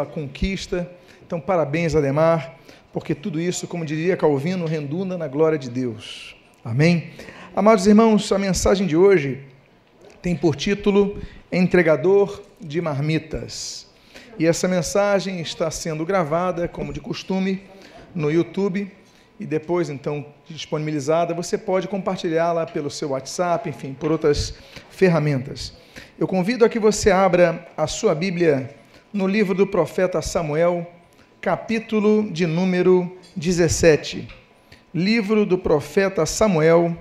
a conquista. Então, parabéns, Ademar, porque tudo isso, como diria Calvino, redunda na glória de Deus. Amém? Amados irmãos, a mensagem de hoje tem por título Entregador de Marmitas. E essa mensagem está sendo gravada, como de costume, no YouTube e depois, então, disponibilizada. Você pode compartilhá-la pelo seu WhatsApp, enfim, por outras ferramentas. Eu convido a que você abra a sua Bíblia no livro do profeta Samuel, capítulo de número 17. Livro do profeta Samuel,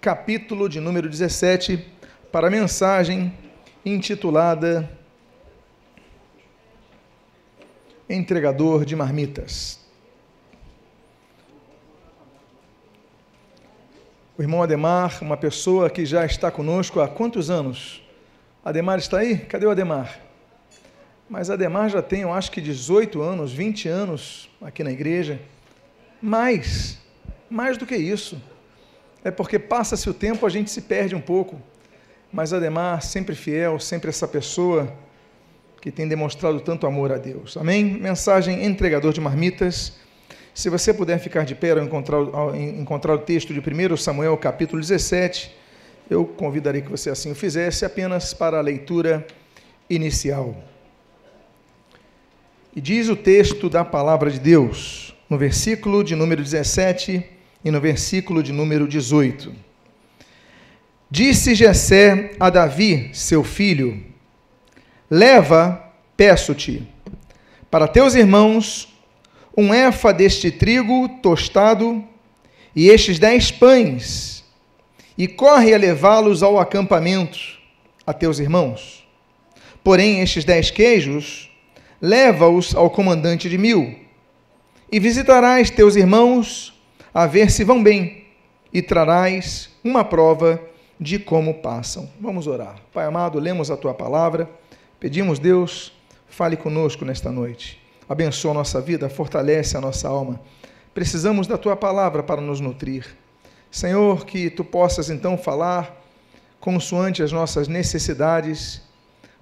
capítulo de número 17, para a mensagem intitulada Entregador de Marmitas. O irmão Ademar, uma pessoa que já está conosco há quantos anos? Ademar está aí? Cadê o Ademar? Mas Ademar já tem, eu acho que 18 anos, 20 anos aqui na igreja. Mais, mais do que isso. É porque passa-se o tempo, a gente se perde um pouco. Mas Ademar, sempre fiel, sempre essa pessoa que tem demonstrado tanto amor a Deus. Amém? Mensagem entregador de marmitas. Se você puder ficar de pé ao encontrar, ao encontrar o texto de 1 Samuel, capítulo 17, eu convidaria que você assim o fizesse, apenas para a leitura inicial. E diz o texto da palavra de Deus, no versículo de número 17 e no versículo de número 18. Disse Jessé a Davi, seu filho: Leva, peço-te, para teus irmãos um efa deste trigo tostado e estes dez pães, e corre a levá-los ao acampamento, a teus irmãos. Porém, estes dez queijos leva-os ao comandante de mil, e visitarás teus irmãos a ver se vão bem, e trarás uma prova de como passam. Vamos orar. Pai amado, lemos a tua palavra, pedimos, Deus, fale conosco nesta noite. Abençoa a nossa vida, fortalece a nossa alma. Precisamos da tua palavra para nos nutrir. Senhor, que tu possas então falar consoante as nossas necessidades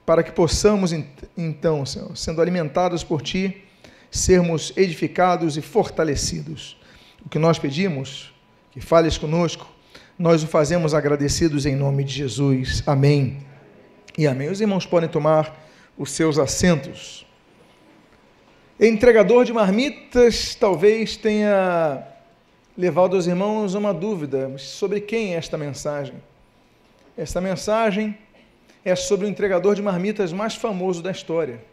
para que possamos, então, Senhor, sendo alimentados por Ti, sermos edificados e fortalecidos. O que nós pedimos, que fales conosco, nós o fazemos agradecidos em nome de Jesus. Amém. E amém. Os irmãos podem tomar os seus assentos. Entregador de marmitas talvez tenha levado aos irmãos uma dúvida sobre quem é esta mensagem. Esta mensagem é sobre o entregador de marmitas mais famoso da história.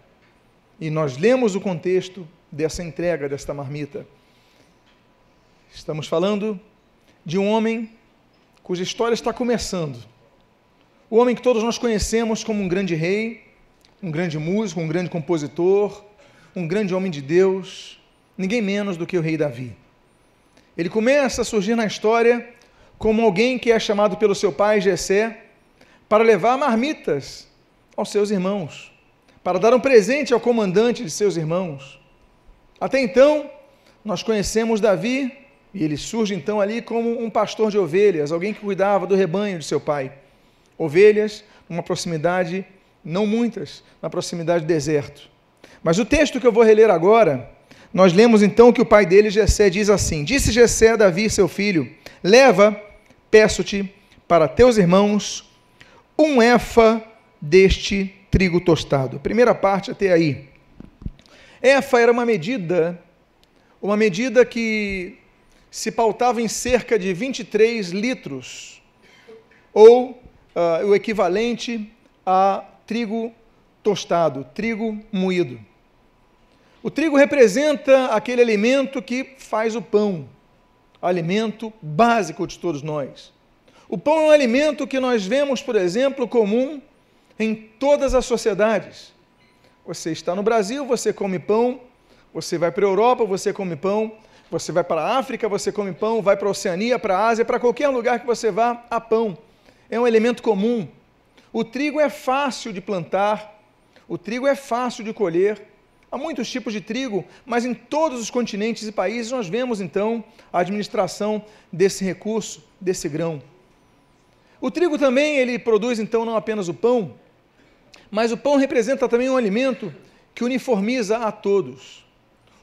E nós lemos o contexto dessa entrega desta marmita. Estamos falando de um homem cuja história está começando. O homem que todos nós conhecemos como um grande rei, um grande músico, um grande compositor, um grande homem de Deus, ninguém menos do que o rei Davi. Ele começa a surgir na história como alguém que é chamado pelo seu pai Jessé para levar marmitas aos seus irmãos, para dar um presente ao comandante de seus irmãos. Até então, nós conhecemos Davi, e ele surge então ali como um pastor de ovelhas, alguém que cuidava do rebanho de seu pai. Ovelhas, numa proximidade, não muitas, na proximidade do deserto. Mas o texto que eu vou reler agora, nós lemos então que o pai dele, Jessé, diz assim: Disse Jessé a Davi, seu filho: Leva, peço-te, para teus irmãos um efa deste trigo tostado. Primeira parte até aí. Efa era uma medida, uma medida que se pautava em cerca de 23 litros, ou uh, o equivalente a trigo tostado, trigo moído. O trigo representa aquele alimento que faz o pão, alimento básico de todos nós. O pão é um alimento que nós vemos, por exemplo, comum em todas as sociedades. Você está no Brasil, você come pão, você vai para a Europa, você come pão, você vai para a África, você come pão, vai para a Oceania, para a Ásia, para qualquer lugar que você vá, há pão. É um elemento comum. O trigo é fácil de plantar, o trigo é fácil de colher. Há muitos tipos de trigo, mas em todos os continentes e países nós vemos então a administração desse recurso, desse grão. O trigo também ele produz então não apenas o pão, mas o pão representa também um alimento que uniformiza a todos.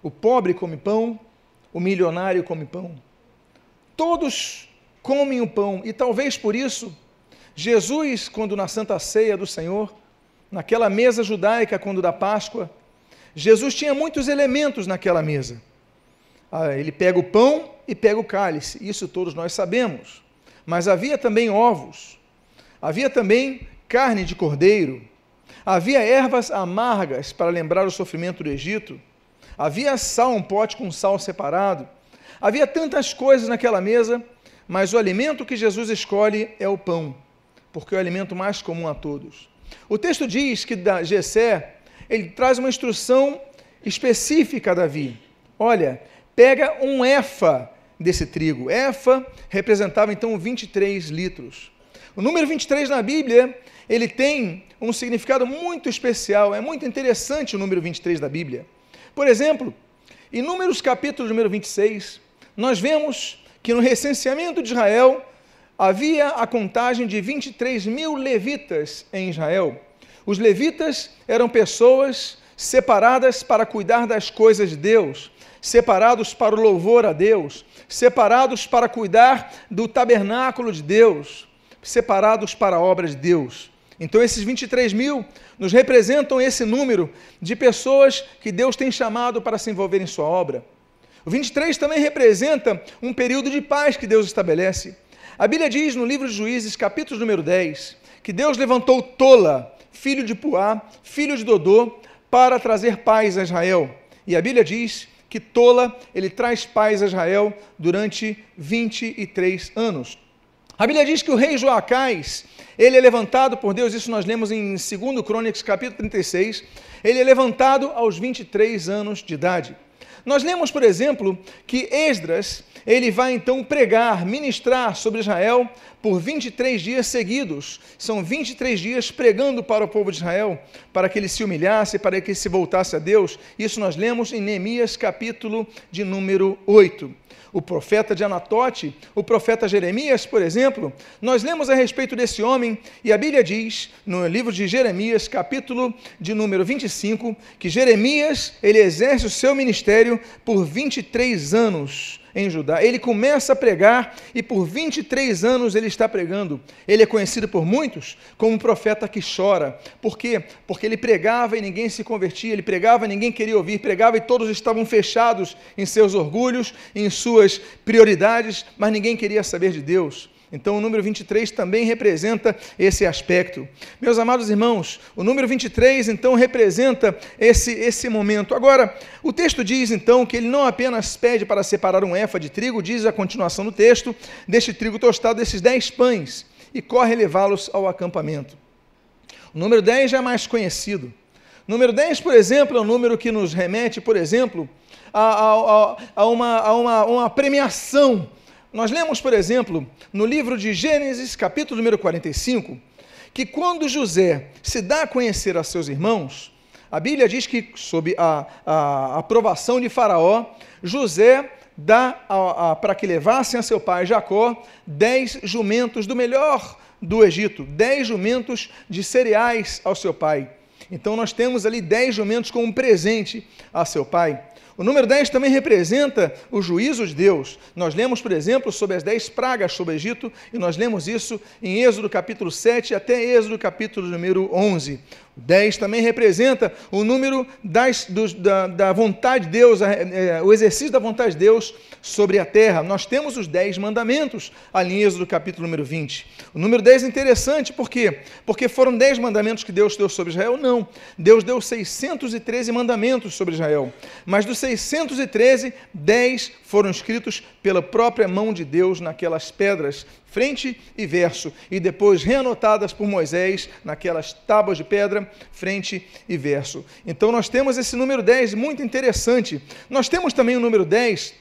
O pobre come pão, o milionário come pão. Todos comem o pão e talvez por isso Jesus, quando na Santa Ceia do Senhor, naquela mesa judaica, quando da Páscoa, Jesus tinha muitos elementos naquela mesa. Ah, ele pega o pão e pega o cálice, isso todos nós sabemos. Mas havia também ovos, havia também carne de cordeiro, havia ervas amargas para lembrar o sofrimento do Egito, havia sal, um pote com sal separado, havia tantas coisas naquela mesa, mas o alimento que Jesus escolhe é o pão, porque é o alimento mais comum a todos. O texto diz que da Gessé, ele traz uma instrução específica a Davi. Olha, pega um efa desse trigo. Efa representava então 23 litros. O número 23 na Bíblia, ele tem um significado muito especial. É muito interessante o número 23 da Bíblia. Por exemplo, em Números capítulo número 26, nós vemos que no recenseamento de Israel havia a contagem de 23 mil levitas em Israel. Os levitas eram pessoas separadas para cuidar das coisas de Deus, separados para o louvor a Deus, separados para cuidar do tabernáculo de Deus, separados para a obra de Deus. Então, esses 23 mil nos representam esse número de pessoas que Deus tem chamado para se envolver em sua obra. O 23 também representa um período de paz que Deus estabelece. A Bíblia diz no livro de Juízes, capítulo número 10, que Deus levantou Tola, filho de Puá, filho de Dodô, para trazer paz a Israel. E a Bíblia diz que Tola, ele traz paz a Israel durante 23 anos. A Bíblia diz que o rei Joacás, ele é levantado por Deus, isso nós lemos em 2 Crônicas, capítulo 36, ele é levantado aos 23 anos de idade. Nós lemos, por exemplo, que Esdras, ele vai então pregar, ministrar sobre Israel por 23 dias seguidos. São 23 dias pregando para o povo de Israel, para que ele se humilhasse, para que ele se voltasse a Deus. Isso nós lemos em Neemias, capítulo de número 8 o profeta de Anatote, o profeta Jeremias, por exemplo, nós lemos a respeito desse homem e a Bíblia diz, no livro de Jeremias, capítulo de número 25, que Jeremias, ele exerce o seu ministério por 23 anos em Judá. Ele começa a pregar e por 23 anos ele está pregando. Ele é conhecido por muitos como um profeta que chora. Por quê? Porque ele pregava e ninguém se convertia, ele pregava e ninguém queria ouvir, pregava e todos estavam fechados em seus orgulhos, em suas prioridades, mas ninguém queria saber de Deus. Então o número 23 também representa esse aspecto. Meus amados irmãos, o número 23 então representa esse, esse momento. Agora, o texto diz então que ele não apenas pede para separar um éfa de trigo, diz a continuação do texto, deste trigo tostado, desses dez pães, e corre levá-los ao acampamento. O número 10 já é mais conhecido. O número 10, por exemplo, é um número que nos remete, por exemplo, a, a, a, a uma, uma, uma premiação nós lemos, por exemplo, no livro de Gênesis, capítulo número 45, que quando José se dá a conhecer a seus irmãos, a Bíblia diz que, sob a, a aprovação de Faraó, José dá para que levassem a seu pai Jacó dez jumentos do melhor do Egito, dez jumentos de cereais ao seu pai. Então nós temos ali dez jumentos como um presente a seu pai. O número 10 também representa o juízo de Deus. Nós lemos, por exemplo, sobre as 10 pragas sobre o Egito, e nós lemos isso em Êxodo capítulo 7 até Êxodo capítulo número 11. 10 também representa o número das, do, da, da, vontade de Deus, é, o exercício da vontade de Deus sobre a terra. Nós temos os 10 mandamentos ali em Êxodo capítulo número 20. O número 10 é interessante por quê? Porque foram 10 mandamentos que Deus deu sobre Israel? Não. Deus deu 613 mandamentos sobre Israel. Mas dos 613, 10 foram escritos pela própria mão de Deus naquelas pedras frente e verso, e depois reanotadas por Moisés naquelas tábuas de pedra, frente e verso. Então nós temos esse número 10 muito interessante. Nós temos também o número 10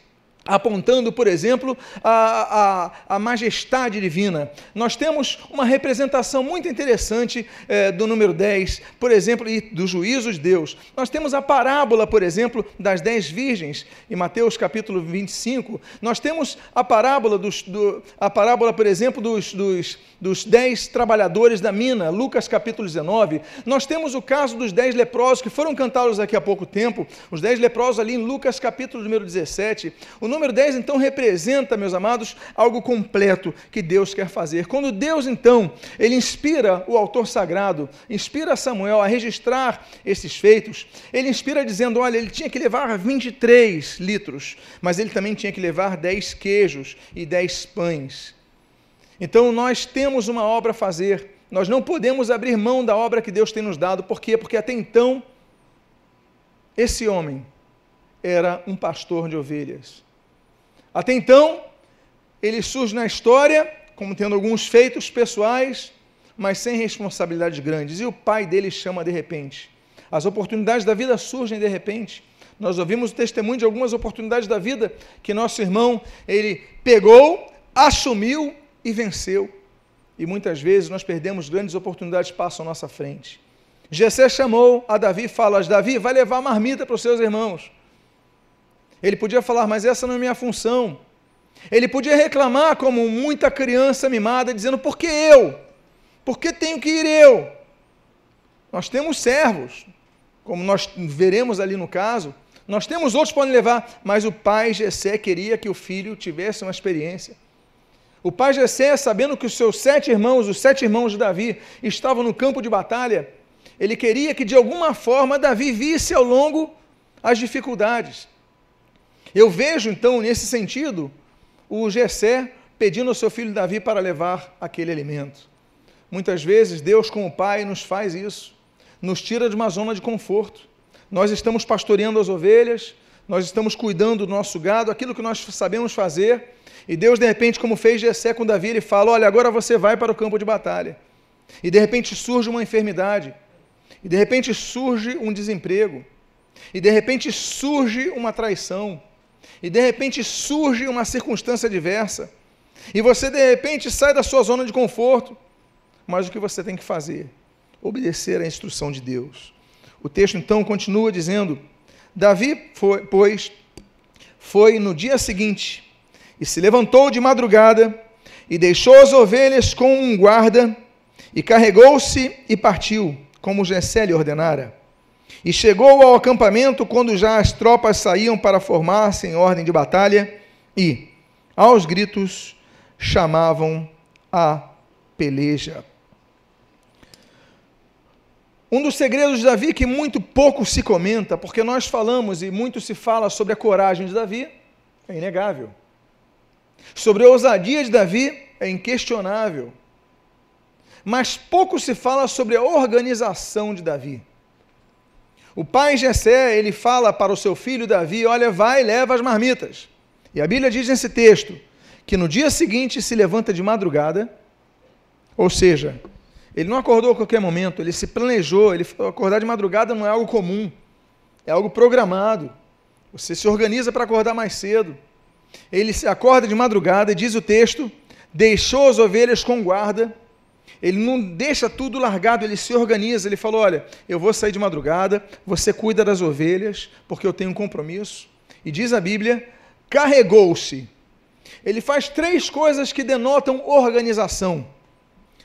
apontando, por exemplo, a, a, a, majestade divina. Nós temos uma representação muito interessante é, do número 10, por exemplo, e dos juízos de Deus. Nós temos a parábola, por exemplo, das dez virgens, em Mateus capítulo 25. Nós temos a parábola, dos, do, a parábola por exemplo, dos, dos, dos dez trabalhadores da mina, Lucas capítulo 19. Nós temos o caso dos dez leprosos, que foram cantados daqui a pouco tempo, os dez leprosos ali em Lucas capítulo número 17. O número 10, então, representa, meus amados, algo completo que Deus quer fazer. Quando Deus, então, ele inspira o autor sagrado, inspira Samuel a registrar esses feitos, ele inspira dizendo: olha, ele tinha que levar 23 litros, mas ele também tinha que levar 10 queijos e 10 pães. Então, nós temos uma obra a fazer. Nós não podemos abrir mão da obra que Deus tem nos dado. Por quê? Porque até então, esse homem era um pastor de ovelhas. Até então, ele surge na história como tendo alguns feitos pessoais, mas sem responsabilidades grandes. E o pai dele chama de repente. As oportunidades da vida surgem de repente. Nós ouvimos o testemunho de algumas oportunidades da vida que nosso irmão ele pegou, assumiu e venceu. E muitas vezes nós perdemos grandes oportunidades que passam à nossa frente. Jessé chamou a Davi e fala: Davi, vai levar marmita para os seus irmãos. Ele podia falar, mas essa não é minha função. Ele podia reclamar como muita criança mimada, dizendo: por que eu? Por que tenho que ir eu? Nós temos servos, como nós veremos ali no caso, nós temos outros que podem levar, mas o pai Jessé queria que o filho tivesse uma experiência. O pai Jessé, sabendo que os seus sete irmãos, os sete irmãos de Davi, estavam no campo de batalha, ele queria que de alguma forma Davi visse ao longo as dificuldades. Eu vejo então nesse sentido o Jessé pedindo ao seu filho Davi para levar aquele alimento. Muitas vezes Deus, como Pai, nos faz isso, nos tira de uma zona de conforto. Nós estamos pastoreando as ovelhas, nós estamos cuidando do nosso gado, aquilo que nós sabemos fazer, e Deus, de repente, como fez Jessé com Davi, ele fala: Olha, agora você vai para o campo de batalha. E de repente surge uma enfermidade, e de repente surge um desemprego, e de repente surge uma traição, e de repente surge uma circunstância diversa, e você de repente sai da sua zona de conforto, mas o que você tem que fazer? Obedecer à instrução de Deus. O texto então continua dizendo: Davi, foi, pois, foi no dia seguinte e se levantou de madrugada e deixou as ovelhas com um guarda e carregou-se e partiu, como Jessé lhe ordenara. E chegou ao acampamento quando já as tropas saíam para formar-se em ordem de batalha e, aos gritos, chamavam a peleja. Um dos segredos de Davi que muito pouco se comenta, porque nós falamos e muito se fala sobre a coragem de Davi, é inegável. Sobre a ousadia de Davi, é inquestionável. Mas pouco se fala sobre a organização de Davi. O pai Jessé, ele fala para o seu filho Davi, olha, vai leva as marmitas. E a Bíblia diz nesse texto que no dia seguinte se levanta de madrugada, ou seja, ele não acordou a qualquer momento, ele se planejou, ele acordar de madrugada não é algo comum, é algo programado. Você se organiza para acordar mais cedo. Ele se acorda de madrugada e diz o texto: deixou as ovelhas com guarda ele não deixa tudo largado, ele se organiza. Ele falou: Olha, eu vou sair de madrugada, você cuida das ovelhas, porque eu tenho um compromisso. E diz a Bíblia: carregou-se. Ele faz três coisas que denotam organização: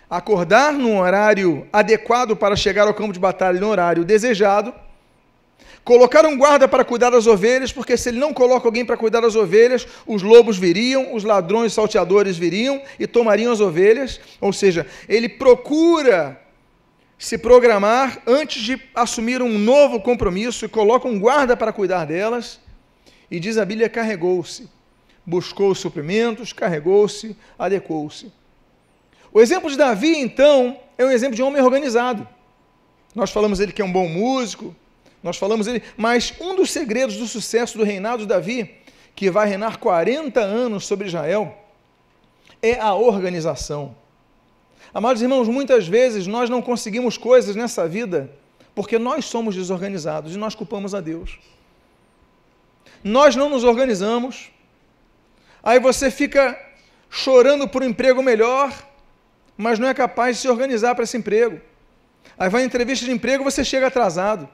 acordar no horário adequado para chegar ao campo de batalha no horário desejado Colocar um guarda para cuidar das ovelhas, porque se ele não coloca alguém para cuidar das ovelhas, os lobos viriam, os ladrões salteadores viriam e tomariam as ovelhas. Ou seja, ele procura se programar antes de assumir um novo compromisso e coloca um guarda para cuidar delas. E diz a Bíblia: carregou-se, buscou os suprimentos, carregou-se, adequou-se. O exemplo de Davi, então, é um exemplo de homem organizado. Nós falamos ele que é um bom músico, nós falamos ele, mas um dos segredos do sucesso do reinado de Davi, que vai reinar 40 anos sobre Israel, é a organização. Amados irmãos, muitas vezes nós não conseguimos coisas nessa vida porque nós somos desorganizados e nós culpamos a Deus. Nós não nos organizamos, Aí você fica chorando por um emprego melhor, mas não é capaz de se organizar para esse emprego. Aí vai em entrevista de emprego, você chega atrasado.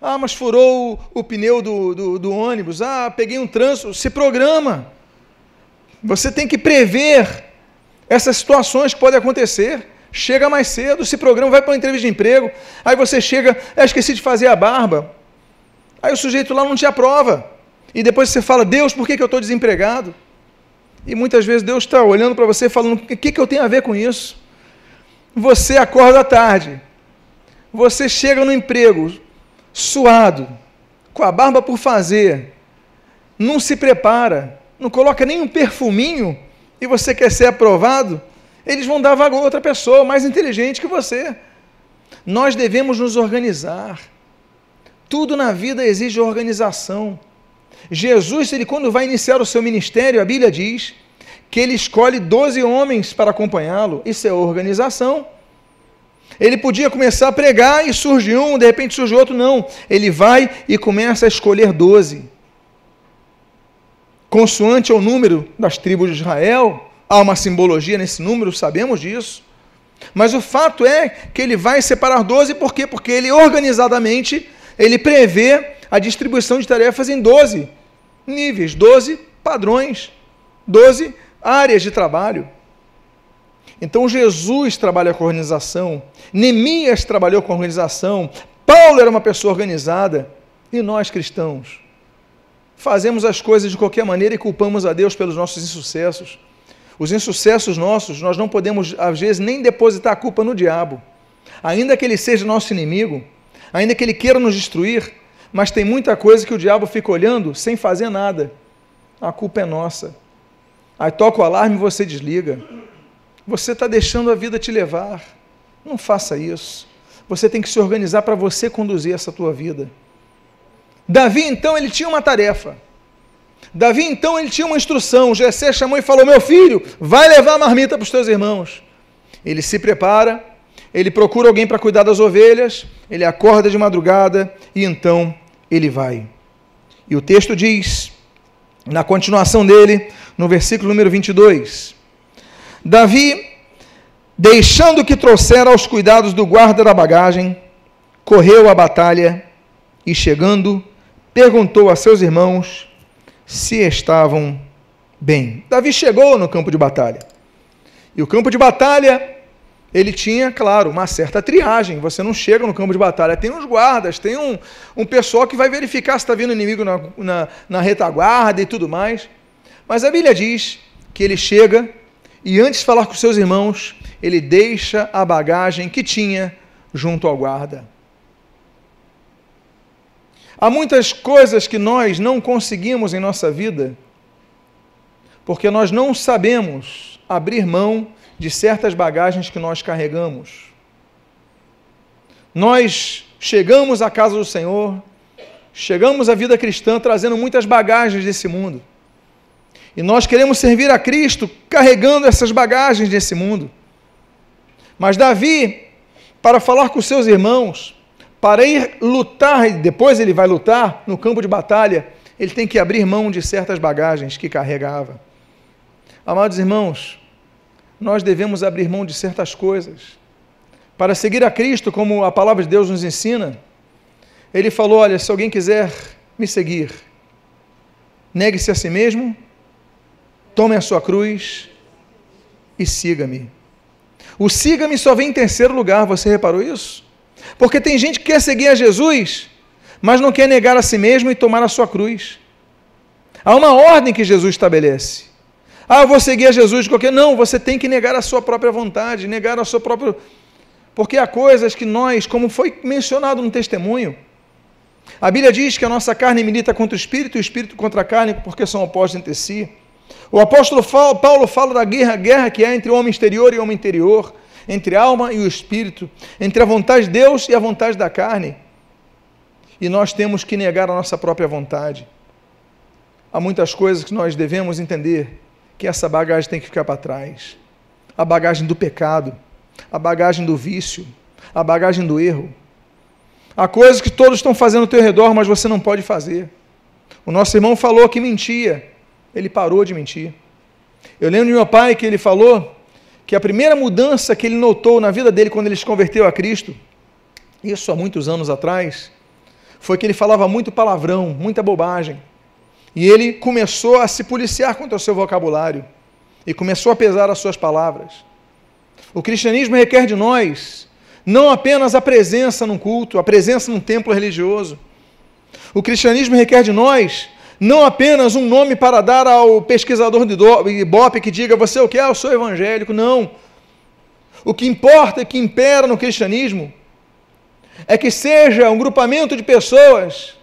Ah, mas furou o, o pneu do, do, do, ônibus. Ah, peguei um trânsito. Se programa. Você tem que prever essas situações que podem acontecer. Chega mais cedo, se programa, vai para uma entrevista de emprego. Aí você chega, é, esqueci de fazer a barba. Aí o sujeito lá não te aprova. E depois você fala, Deus, por que, que eu estou desempregado? E muitas vezes Deus está olhando para você falando, o que, que eu tenho a ver com isso? Você acorda à tarde, você chega no emprego, suado, com a barba por fazer, não se prepara, não coloca nem um perfuminho e você quer ser aprovado, eles vão dar vaga a outra pessoa mais inteligente que você. Nós devemos nos organizar. Tudo na vida exige organização. Jesus, ele quando vai iniciar o seu ministério, a Bíblia diz que ele escolhe 12 homens para acompanhá-lo. Isso é organização. Ele podia começar a pregar e surge um, de repente surge outro, não. Ele vai e começa a escolher 12. Consoante ao número das tribos de Israel, há uma simbologia nesse número, sabemos disso. Mas o fato é que ele vai separar 12, por quê? Porque ele organizadamente, ele prevê a distribuição de tarefas em 12 níveis, 12 padrões, 12 áreas de trabalho. Então Jesus trabalha com organização, Neemias trabalhou com organização, Paulo era uma pessoa organizada, e nós cristãos fazemos as coisas de qualquer maneira e culpamos a Deus pelos nossos insucessos. Os insucessos nossos, nós não podemos, às vezes, nem depositar a culpa no diabo. Ainda que ele seja nosso inimigo, ainda que ele queira nos destruir, mas tem muita coisa que o diabo fica olhando sem fazer nada. A culpa é nossa. Aí toca o alarme e você desliga. Você está deixando a vida te levar. Não faça isso. Você tem que se organizar para você conduzir essa tua vida. Davi, então, ele tinha uma tarefa. Davi, então, ele tinha uma instrução. Jessé chamou e falou: Meu filho, vai levar a marmita para os teus irmãos. Ele se prepara, ele procura alguém para cuidar das ovelhas, ele acorda de madrugada e então ele vai. E o texto diz, na continuação dele, no versículo número 22, Davi, deixando que trouxera aos cuidados do guarda da bagagem, correu à batalha e, chegando, perguntou a seus irmãos se estavam bem. Davi chegou no campo de batalha. E o campo de batalha ele tinha, claro, uma certa triagem. Você não chega no campo de batalha, tem uns guardas, tem um, um pessoal que vai verificar se está vindo inimigo na, na, na retaguarda e tudo mais. Mas a Bíblia diz que ele chega e, antes de falar com seus irmãos, ele deixa a bagagem que tinha junto ao guarda. Há muitas coisas que nós não conseguimos em nossa vida porque nós não sabemos abrir mão de certas bagagens que nós carregamos. Nós chegamos à casa do Senhor, chegamos à vida cristã trazendo muitas bagagens desse mundo. E nós queremos servir a Cristo carregando essas bagagens desse mundo. Mas Davi, para falar com seus irmãos, para ir lutar, e depois ele vai lutar no campo de batalha, ele tem que abrir mão de certas bagagens que carregava. Amados irmãos, nós devemos abrir mão de certas coisas. Para seguir a Cristo, como a palavra de Deus nos ensina, ele falou: Olha, se alguém quiser me seguir, negue-se a si mesmo, tome a sua cruz e siga-me. O siga-me só vem em terceiro lugar, você reparou isso? Porque tem gente que quer seguir a Jesus, mas não quer negar a si mesmo e tomar a sua cruz. Há uma ordem que Jesus estabelece. Ah, eu vou seguir a Jesus de qualquer. Não, você tem que negar a sua própria vontade, negar a sua própria. Porque há coisas que nós, como foi mencionado no testemunho, a Bíblia diz que a nossa carne milita contra o espírito e o espírito contra a carne, porque são opostos entre si. O apóstolo Paulo fala da guerra, guerra que é entre o homem exterior e o homem interior, entre a alma e o espírito, entre a vontade de Deus e a vontade da carne. E nós temos que negar a nossa própria vontade. Há muitas coisas que nós devemos entender que essa bagagem tem que ficar para trás. A bagagem do pecado, a bagagem do vício, a bagagem do erro. Há coisas que todos estão fazendo ao teu redor, mas você não pode fazer. O nosso irmão falou que mentia. Ele parou de mentir. Eu lembro de meu pai que ele falou que a primeira mudança que ele notou na vida dele quando ele se converteu a Cristo, isso há muitos anos atrás, foi que ele falava muito palavrão, muita bobagem. E ele começou a se policiar contra o seu vocabulário e começou a pesar as suas palavras. O cristianismo requer de nós não apenas a presença num culto, a presença num templo religioso. O cristianismo requer de nós não apenas um nome para dar ao pesquisador de Ibope que diga você é o que é, eu sou evangélico. Não. O que importa e que impera no cristianismo é que seja um grupamento de pessoas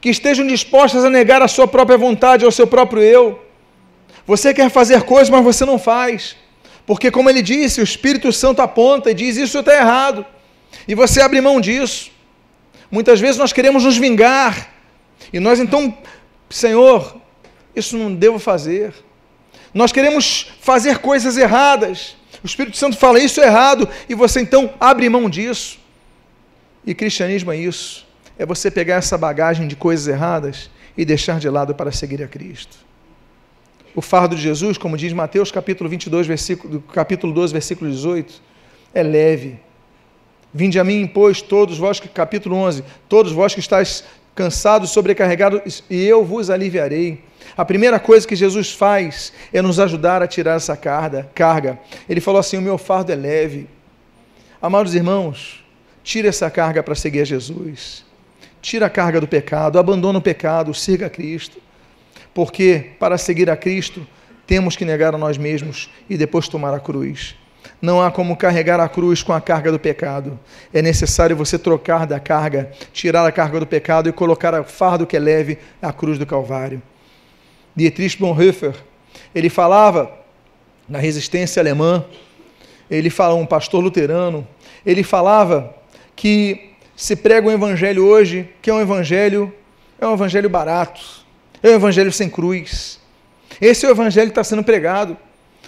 que estejam dispostas a negar a sua própria vontade ao seu próprio eu. Você quer fazer coisas, mas você não faz. Porque, como ele disse, o Espírito Santo aponta e diz: Isso está errado. E você abre mão disso. Muitas vezes nós queremos nos vingar. E nós então, Senhor, isso não devo fazer. Nós queremos fazer coisas erradas. O Espírito Santo fala isso é errado. E você então abre mão disso. E cristianismo é isso. É você pegar essa bagagem de coisas erradas e deixar de lado para seguir a Cristo. O fardo de Jesus, como diz Mateus capítulo 22, versículo, capítulo 12, versículo 18, é leve. Vinde a mim, pois, todos vós, que, capítulo 11, todos vós que estáis cansados, sobrecarregados, e eu vos aliviarei. A primeira coisa que Jesus faz é nos ajudar a tirar essa carga. Ele falou assim: O meu fardo é leve. Amados irmãos, tire essa carga para seguir a Jesus. Tira a carga do pecado, abandona o pecado, siga a Cristo. Porque para seguir a Cristo, temos que negar a nós mesmos e depois tomar a cruz. Não há como carregar a cruz com a carga do pecado. É necessário você trocar da carga, tirar a carga do pecado e colocar o fardo que é leve, a cruz do Calvário. Dietrich Bonhoeffer, ele falava na resistência alemã, ele fala um pastor luterano, ele falava que se prega um evangelho hoje, que é um evangelho, é um evangelho barato é o evangelho sem cruz. Esse é o evangelho que está sendo pregado.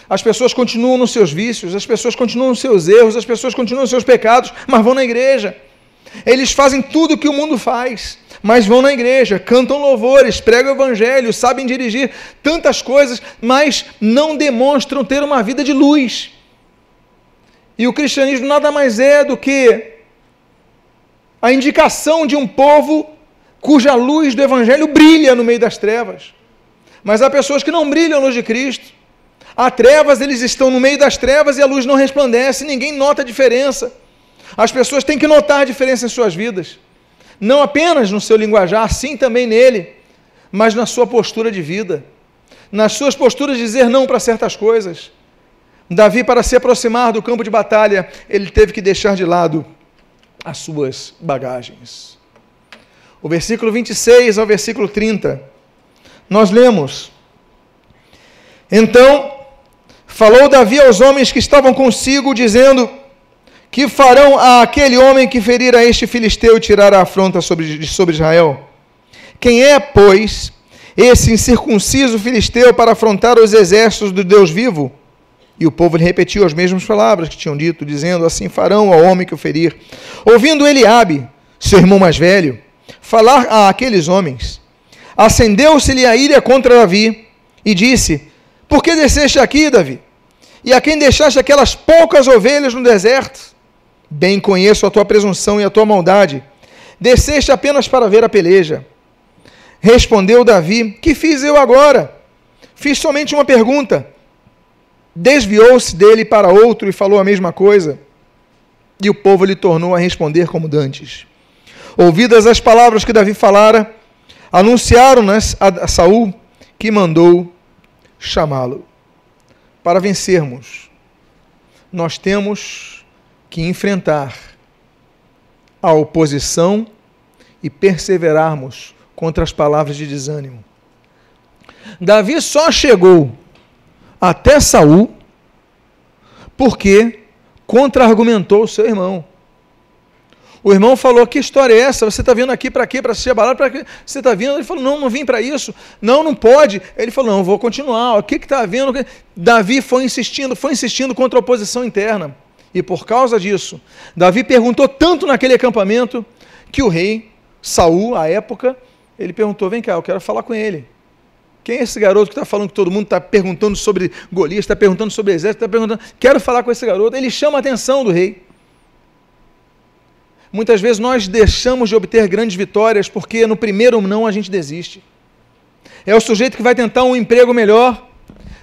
As pessoas continuam nos seus vícios, as pessoas continuam nos seus erros, as pessoas continuam nos seus pecados, mas vão na igreja. Eles fazem tudo o que o mundo faz, mas vão na igreja, cantam louvores, pregam o evangelho, sabem dirigir tantas coisas, mas não demonstram ter uma vida de luz. E o cristianismo nada mais é do que a indicação de um povo cuja luz do Evangelho brilha no meio das trevas. Mas há pessoas que não brilham a luz de Cristo. Há trevas, eles estão no meio das trevas e a luz não resplandece, ninguém nota a diferença. As pessoas têm que notar a diferença em suas vidas. Não apenas no seu linguajar, sim também nele, mas na sua postura de vida. Nas suas posturas de dizer não para certas coisas. Davi, para se aproximar do campo de batalha, ele teve que deixar de lado as suas bagagens o versículo 26 ao versículo 30, nós lemos: Então falou Davi aos homens que estavam consigo, dizendo: Que farão a aquele homem que ferir a este filisteu e tirar a afronta sobre, sobre Israel? Quem é, pois, esse incircunciso filisteu para afrontar os exércitos do Deus vivo? E o povo lhe repetiu as mesmas palavras que tinham dito, dizendo: Assim farão ao homem que o ferir. Ouvindo Eliabe, seu irmão mais velho, falar a aqueles homens. Acendeu-se-lhe a ira contra Davi e disse: Por que desceste aqui, Davi? E a quem deixaste aquelas poucas ovelhas no deserto? Bem conheço a tua presunção e a tua maldade. Desceste apenas para ver a peleja. Respondeu Davi: Que fiz eu agora? Fiz somente uma pergunta. Desviou-se dele para outro e falou a mesma coisa. E o povo lhe tornou a responder como dantes. Ouvidas as palavras que Davi falara, anunciaram-nas a Saul, que mandou chamá-lo. Para vencermos, nós temos que enfrentar a oposição e perseverarmos contra as palavras de desânimo. Davi só chegou até Saul porque contra-argumentou seu irmão. O irmão falou: Que história é essa? Você está vindo aqui para quê? Para assistir a balada? Para quê? Você está vindo? Ele falou: Não, não vim para isso. Não, não pode. Ele falou: Não, vou continuar. O que está havendo? Davi foi insistindo, foi insistindo contra a oposição interna. E por causa disso, Davi perguntou tanto naquele acampamento que o rei, Saul, à época, ele perguntou: Vem cá, eu quero falar com ele. Quem é esse garoto que está falando que todo mundo está perguntando sobre Golias, está perguntando sobre exército, está perguntando. Quero falar com esse garoto. Ele chama a atenção do rei. Muitas vezes nós deixamos de obter grandes vitórias porque no primeiro não a gente desiste. É o sujeito que vai tentar um emprego melhor,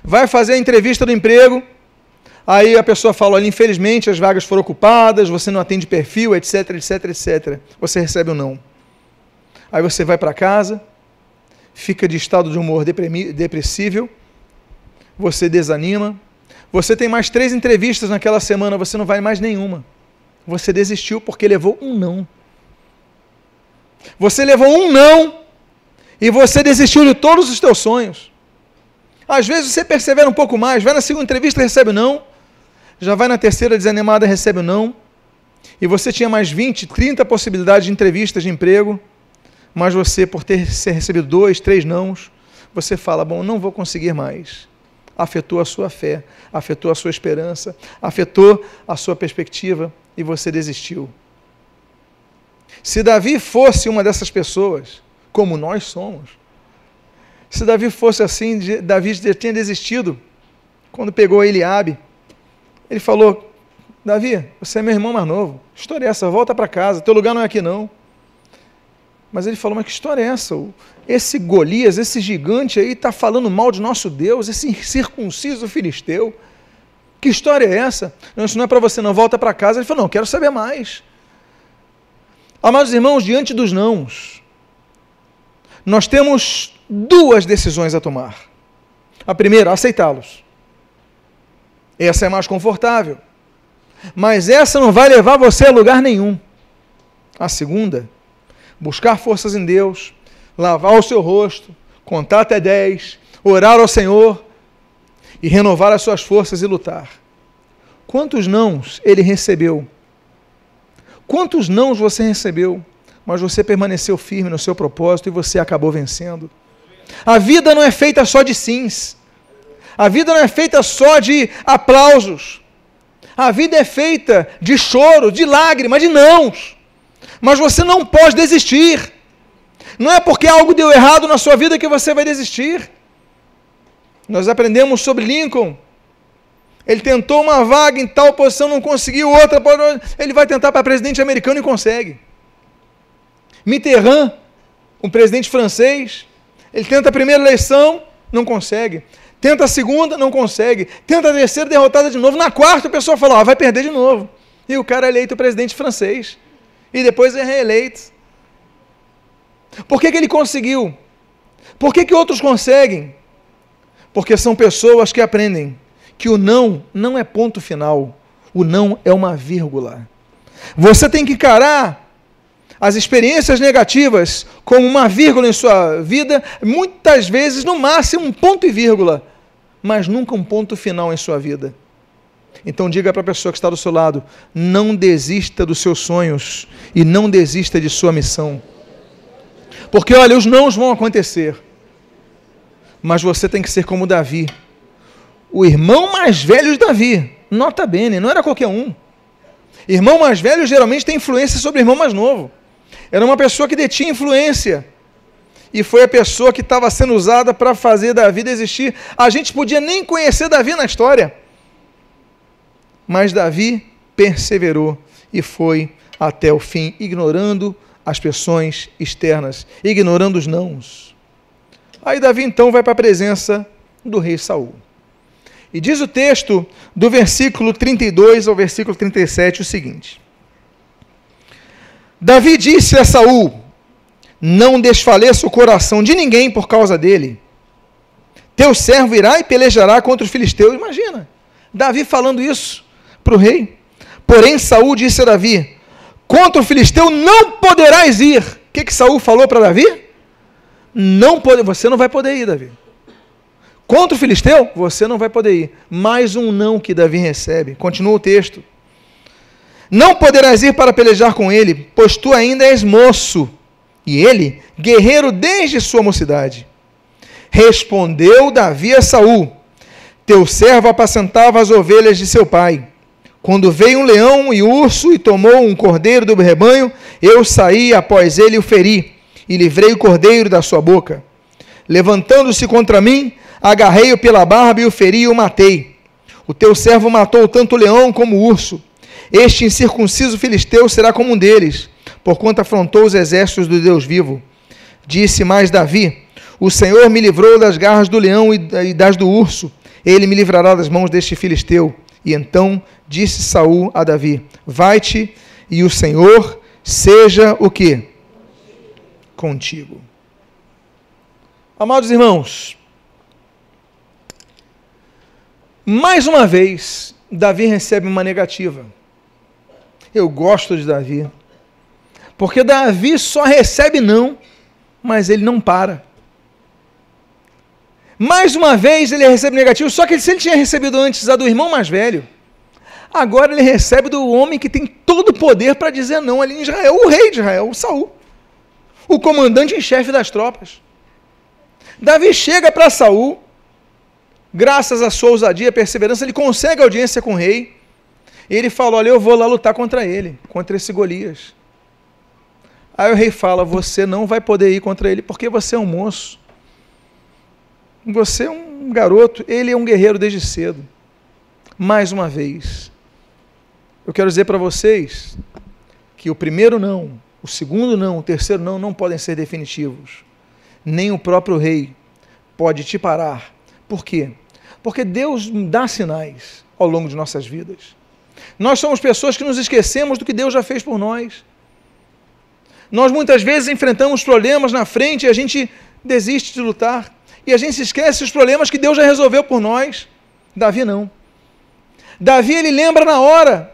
vai fazer a entrevista do emprego, aí a pessoa fala: olha, infelizmente as vagas foram ocupadas, você não atende perfil, etc, etc, etc. Você recebe um não. Aí você vai para casa, fica de estado de humor depressível, você desanima, você tem mais três entrevistas naquela semana, você não vai mais nenhuma. Você desistiu porque levou um não. Você levou um não e você desistiu de todos os teus sonhos. Às vezes você persevera um pouco mais, vai na segunda entrevista recebe o não, já vai na terceira desanimada recebe o não, e você tinha mais 20, 30 possibilidades de entrevistas de emprego, mas você, por ter recebido dois, três nãos, você fala: bom, não vou conseguir mais. Afetou a sua fé, afetou a sua esperança, afetou a sua perspectiva e você desistiu. Se Davi fosse uma dessas pessoas, como nós somos, se Davi fosse assim, Davi tinha desistido quando pegou Eliabe. Ele falou: Davi, você é meu irmão mais novo. História é essa? Volta para casa. Teu lugar não é aqui não. Mas ele falou: Mas que história é essa? Esse Golias, esse gigante aí, está falando mal de nosso Deus, esse circunciso filisteu. Que história é essa? Não, isso não é para você, não. Volta para casa. Ele falou: Não, quero saber mais. Amados irmãos, diante dos nãos, nós temos duas decisões a tomar. A primeira, aceitá-los. Essa é mais confortável. Mas essa não vai levar você a lugar nenhum. A segunda, buscar forças em Deus, lavar o seu rosto, contar até dez, orar ao Senhor e renovar as suas forças e lutar. Quantos nãos ele recebeu? Quantos nãos você recebeu? Mas você permaneceu firme no seu propósito e você acabou vencendo. A vida não é feita só de sims. A vida não é feita só de aplausos. A vida é feita de choro, de lágrimas, de nãos. Mas você não pode desistir. Não é porque algo deu errado na sua vida que você vai desistir. Nós aprendemos sobre Lincoln. Ele tentou uma vaga em tal posição, não conseguiu outra. Ele vai tentar para presidente americano e consegue. Mitterrand, um presidente francês, ele tenta a primeira eleição, não consegue. Tenta a segunda, não consegue. Tenta a terceira, derrotada de novo. Na quarta, o pessoal fala: ah, vai perder de novo. E o cara é eleito presidente francês. E depois é reeleito. Por que, que ele conseguiu? Por que, que outros conseguem? Porque são pessoas que aprendem que o não não é ponto final. O não é uma vírgula. Você tem que encarar as experiências negativas como uma vírgula em sua vida, muitas vezes, no máximo, um ponto e vírgula, mas nunca um ponto final em sua vida. Então diga para a pessoa que está do seu lado: não desista dos seus sonhos e não desista de sua missão. Porque olha, os nãos vão acontecer. Mas você tem que ser como Davi, o irmão mais velho de Davi. Nota bene, não era qualquer um. Irmão mais velho geralmente tem influência sobre irmão mais novo. Era uma pessoa que detinha influência. E foi a pessoa que estava sendo usada para fazer Davi desistir. A gente podia nem conhecer Davi na história. Mas Davi perseverou e foi até o fim, ignorando as pressões externas, ignorando os nãos. Aí Davi então vai para a presença do rei Saul. E diz o texto do versículo 32 ao versículo 37 o seguinte: Davi disse a Saul: Não desfaleça o coração de ninguém por causa dele. Teu servo irá e pelejará contra os filisteus. Imagina, Davi falando isso para o rei. Porém, Saul disse a Davi: Contra o filisteu não poderás ir. O que, que Saul falou para Davi? Não pode, você não vai poder ir, Davi. Contra o filisteu, você não vai poder ir. Mais um não que Davi recebe. Continua o texto. Não poderás ir para pelejar com ele, pois tu ainda és moço, e ele, guerreiro desde sua mocidade. Respondeu Davi a Saul: Teu servo apacentava as ovelhas de seu pai. Quando veio um leão e urso e tomou um cordeiro do rebanho, eu saí após ele e o feri, e livrei o cordeiro da sua boca. Levantando-se contra mim, agarrei-o pela barba e o feri e o matei. O teu servo matou tanto o leão como o urso. Este incircunciso filisteu será como um deles, porquanto afrontou os exércitos do Deus vivo. Disse mais Davi: O Senhor me livrou das garras do leão e das do urso. Ele me livrará das mãos deste filisteu. E então disse Saul a Davi: Vai-te e o Senhor seja o que? Contigo. Amados irmãos, mais uma vez, Davi recebe uma negativa. Eu gosto de Davi. Porque Davi só recebe não, mas ele não para. Mais uma vez ele recebe negativo, só que se ele tinha recebido antes a do irmão mais velho, agora ele recebe do homem que tem todo o poder para dizer não ali em Israel, o rei de Israel, Saul, o comandante em chefe das tropas. Davi chega para Saul, graças à sua ousadia e perseverança, ele consegue audiência com o rei. E ele fala: Olha, eu vou lá lutar contra ele, contra esse Golias. Aí o rei fala: Você não vai poder ir contra ele porque você é um moço. Você é um garoto, ele é um guerreiro desde cedo. Mais uma vez, eu quero dizer para vocês que o primeiro não, o segundo não, o terceiro não não podem ser definitivos. Nem o próprio rei pode te parar. Por quê? Porque Deus dá sinais ao longo de nossas vidas. Nós somos pessoas que nos esquecemos do que Deus já fez por nós. Nós muitas vezes enfrentamos problemas na frente e a gente desiste de lutar. E a gente se esquece dos problemas que Deus já resolveu por nós. Davi não. Davi ele lembra na hora.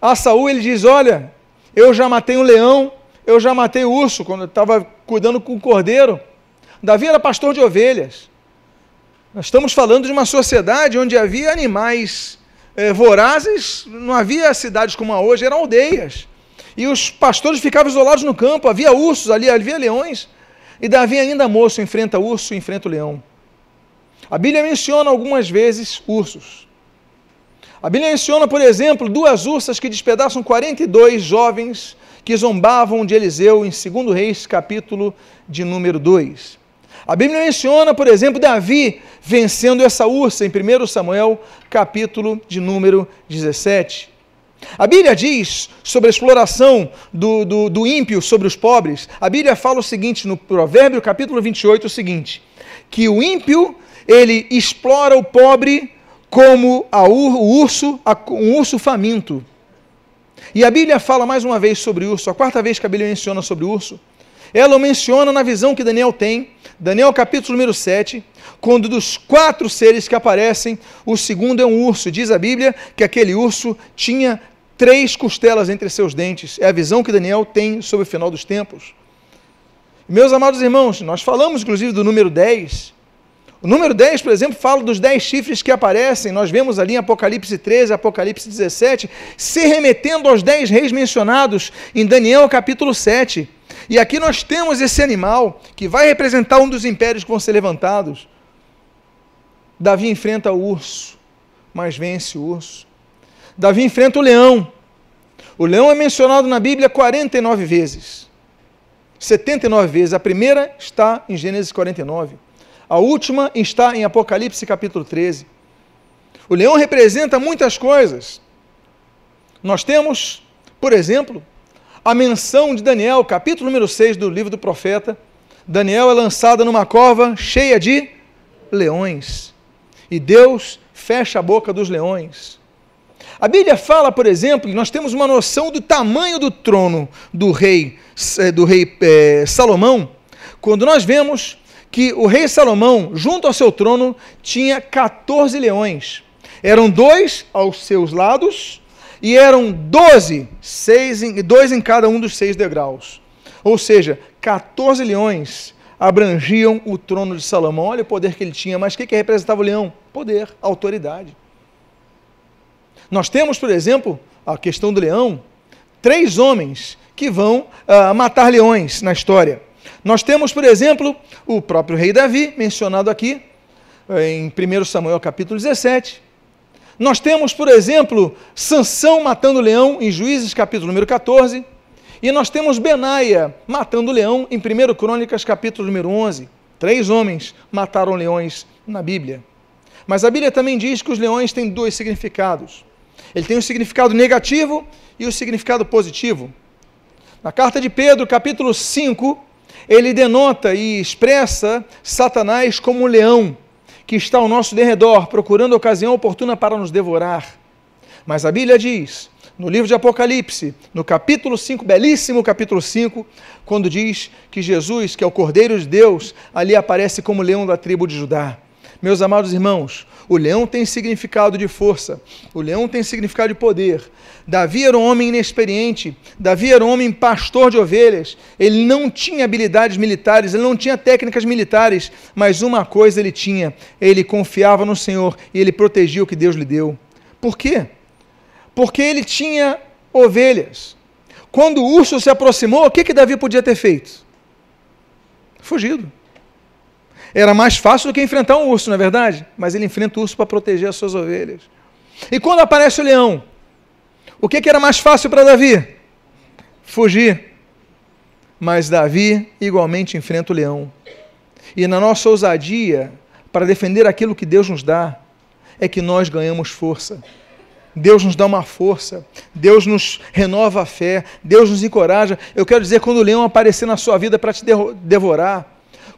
A Saul ele diz: Olha, eu já matei um leão, eu já matei um urso quando estava cuidando com o cordeiro. Davi era pastor de ovelhas. Nós estamos falando de uma sociedade onde havia animais é, vorazes, não havia cidades como a hoje, eram aldeias. E os pastores ficavam isolados no campo, havia ursos ali, havia leões. E Davi, ainda moço, enfrenta urso enfrenta o leão. A Bíblia menciona algumas vezes ursos. A Bíblia menciona, por exemplo, duas ursas que despedaçam 42 jovens que zombavam de Eliseu em 2 Reis, capítulo de número 2. A Bíblia menciona, por exemplo, Davi vencendo essa ursa em 1 Samuel, capítulo de número 17. A Bíblia diz sobre a exploração do, do, do, ímpio sobre os pobres. A Bíblia fala o seguinte, no Provérbio capítulo 28, o seguinte, que o ímpio, ele explora o pobre como a o urso, a, um urso faminto. E a Bíblia fala mais uma vez sobre o urso, a quarta vez que a Bíblia menciona sobre o urso. Ela o menciona na visão que Daniel tem, Daniel capítulo número 7, quando dos quatro seres que aparecem, o segundo é um urso. Diz a Bíblia que aquele urso tinha três costelas entre seus dentes. É a visão que Daniel tem sobre o final dos tempos. Meus amados irmãos, nós falamos inclusive do número 10. O número 10, por exemplo, fala dos 10 chifres que aparecem. Nós vemos ali em Apocalipse 13, Apocalipse 17, se remetendo aos 10 reis mencionados em Daniel capítulo 7. E aqui nós temos esse animal que vai representar um dos impérios que vão ser levantados. Davi enfrenta o urso, mas vence o urso. Davi enfrenta o leão. O leão é mencionado na Bíblia 49 vezes. 79 vezes. A primeira está em Gênesis 49. A última está em Apocalipse capítulo 13. O leão representa muitas coisas. Nós temos, por exemplo, a menção de Daniel, capítulo número 6 do livro do profeta. Daniel é lançado numa cova cheia de leões. E Deus fecha a boca dos leões. A Bíblia fala, por exemplo, que nós temos uma noção do tamanho do trono do rei, eh, do rei é, Salomão, quando nós vemos que o rei Salomão, junto ao seu trono, tinha 14 leões. Eram dois aos seus lados e eram 12, seis em, dois em cada um dos seis degraus. Ou seja, 14 leões abrangiam o trono de Salomão. Olha o poder que ele tinha, mas o que, que representava o leão? Poder, autoridade. Nós temos, por exemplo, a questão do leão, três homens que vão uh, matar leões na história. Nós temos, por exemplo, o próprio rei Davi, mencionado aqui, eh, em 1 Samuel capítulo 17. Nós temos, por exemplo, Sansão matando o leão em Juízes capítulo número 14. E nós temos Benaia matando o leão em 1 Crônicas capítulo número 11. Três homens mataram leões na Bíblia. Mas a Bíblia também diz que os leões têm dois significados. Ele tem o significado negativo e o significado positivo. Na carta de Pedro, capítulo 5, ele denota e expressa Satanás como um leão que está ao nosso derredor, procurando ocasião oportuna para nos devorar. Mas a Bíblia diz, no livro de Apocalipse, no capítulo 5, belíssimo capítulo 5, quando diz que Jesus, que é o Cordeiro de Deus, ali aparece como leão da tribo de Judá. Meus amados irmãos, o leão tem significado de força, o leão tem significado de poder. Davi era um homem inexperiente, Davi era um homem pastor de ovelhas, ele não tinha habilidades militares, ele não tinha técnicas militares, mas uma coisa ele tinha: ele confiava no Senhor e ele protegia o que Deus lhe deu. Por quê? Porque ele tinha ovelhas. Quando o urso se aproximou, o que, que Davi podia ter feito? Fugido. Era mais fácil do que enfrentar um urso, não é verdade? Mas ele enfrenta o urso para proteger as suas ovelhas. E quando aparece o leão, o que, que era mais fácil para Davi? Fugir. Mas Davi igualmente enfrenta o leão. E na nossa ousadia, para defender aquilo que Deus nos dá, é que nós ganhamos força. Deus nos dá uma força, Deus nos renova a fé, Deus nos encoraja. Eu quero dizer, quando o leão aparecer na sua vida para te devorar,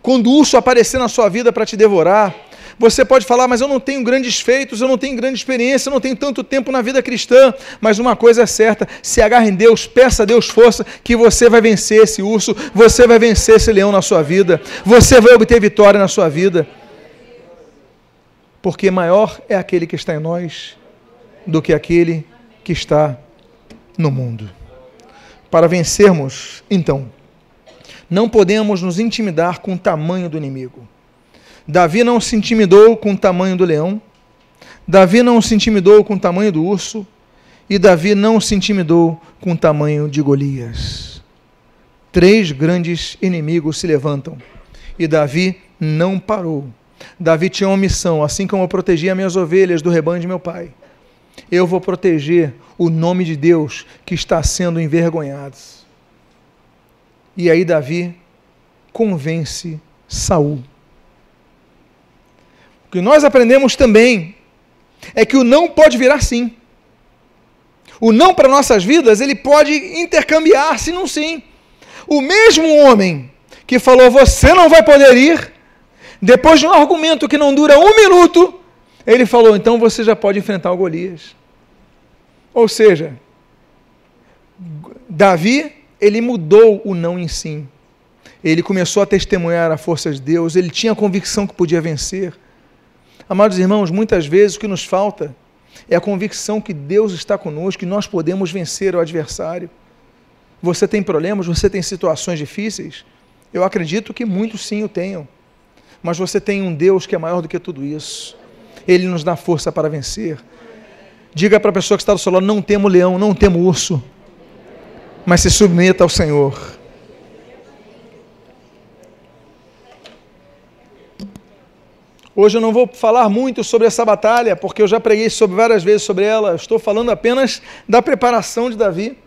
quando o urso aparecer na sua vida para te devorar, você pode falar, mas eu não tenho grandes feitos, eu não tenho grande experiência, eu não tenho tanto tempo na vida cristã. Mas uma coisa é certa: se agarre em Deus, peça a Deus força, que você vai vencer esse urso, você vai vencer esse leão na sua vida, você vai obter vitória na sua vida. Porque maior é aquele que está em nós do que aquele que está no mundo. Para vencermos, então, não podemos nos intimidar com o tamanho do inimigo. Davi não se intimidou com o tamanho do leão, Davi não se intimidou com o tamanho do urso, e Davi não se intimidou com o tamanho de Golias. Três grandes inimigos se levantam, e Davi não parou. Davi tinha uma missão, assim como eu protegi as minhas ovelhas do rebanho de meu pai. Eu vou proteger o nome de Deus que está sendo envergonhado. E aí Davi convence Saul. O que nós aprendemos também é que o não pode virar sim. O não para nossas vidas, ele pode intercambiar-se num sim. O mesmo homem que falou você não vai poder ir, depois de um argumento que não dura um minuto, ele falou então você já pode enfrentar o Golias. Ou seja, Davi ele mudou o não em si. Ele começou a testemunhar a força de Deus, ele tinha a convicção que podia vencer. Amados irmãos, muitas vezes o que nos falta é a convicção que Deus está conosco e nós podemos vencer o adversário. Você tem problemas, você tem situações difíceis? Eu acredito que muitos sim o tenham. Mas você tem um Deus que é maior do que tudo isso. Ele nos dá força para vencer. Diga para a pessoa que está do seu lado: não temo leão, não temo urso mas se submeta ao Senhor. Hoje eu não vou falar muito sobre essa batalha, porque eu já preguei sobre várias vezes sobre ela. Estou falando apenas da preparação de Davi,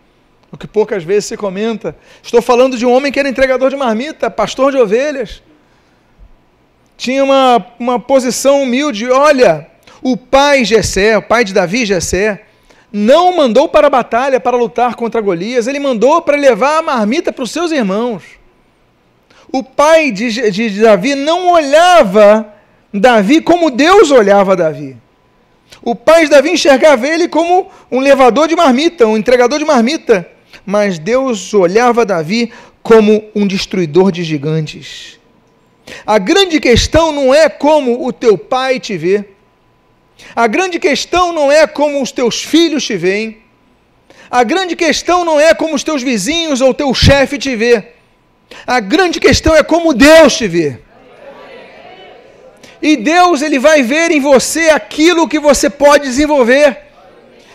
o que poucas vezes se comenta. Estou falando de um homem que era entregador de marmita, pastor de ovelhas. Tinha uma, uma posição humilde. Olha, o pai Jessé, o pai de Davi, Jessé, não mandou para a batalha para lutar contra Golias, ele mandou para levar a marmita para os seus irmãos. O pai de, de Davi não olhava Davi como Deus olhava Davi. O pai de Davi enxergava ele como um levador de marmita, um entregador de marmita. Mas Deus olhava Davi como um destruidor de gigantes. A grande questão não é como o teu pai te vê. A grande questão não é como os teus filhos te veem. A grande questão não é como os teus vizinhos ou teu chefe te vê. A grande questão é como Deus te vê. E Deus ele vai ver em você aquilo que você pode desenvolver.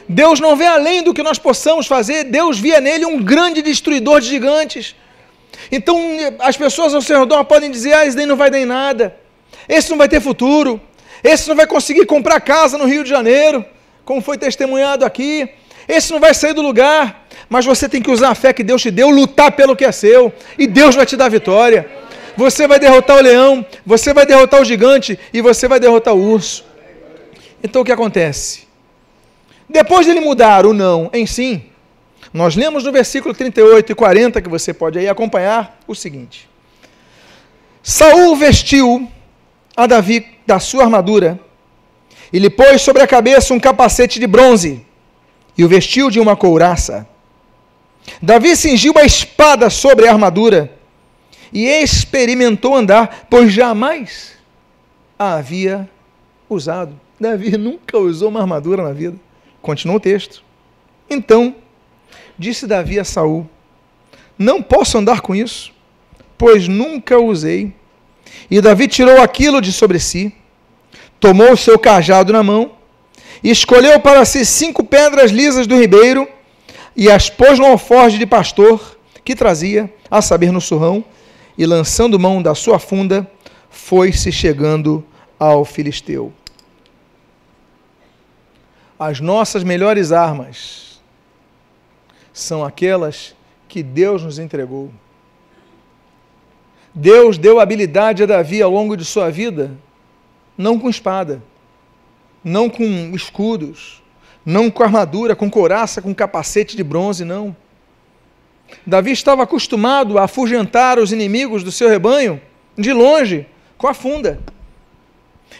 Deus não vê além do que nós possamos fazer. Deus via nele um grande destruidor de gigantes. Então as pessoas ao seu redor podem dizer: ah, esse daí não vai dar em nada. Esse não vai ter futuro. Esse não vai conseguir comprar casa no Rio de Janeiro, como foi testemunhado aqui. Esse não vai sair do lugar. Mas você tem que usar a fé que Deus te deu, lutar pelo que é seu. E Deus vai te dar vitória. você vai derrotar o leão, você vai derrotar o gigante e você vai derrotar o urso. Então o que acontece? Depois dele mudar o não em sim, nós lemos no versículo 38 e 40, que você pode aí acompanhar, o seguinte: Saul vestiu a Davi da sua armadura e lhe pôs sobre a cabeça um capacete de bronze e o vestiu de uma couraça. Davi cingiu a espada sobre a armadura e experimentou andar, pois jamais a havia usado. Davi nunca usou uma armadura na vida. Continua o texto. Então, disse Davi a Saul: Não posso andar com isso, pois nunca usei. E Davi tirou aquilo de sobre si, tomou o seu cajado na mão, e escolheu para si cinco pedras lisas do ribeiro, e as pôs no alforje de pastor que trazia, a saber, no surrão, e lançando mão da sua funda, foi-se chegando ao filisteu. As nossas melhores armas são aquelas que Deus nos entregou. Deus deu habilidade a Davi ao longo de sua vida, não com espada, não com escudos, não com armadura, com couraça, com capacete de bronze, não. Davi estava acostumado a afugentar os inimigos do seu rebanho de longe, com a funda.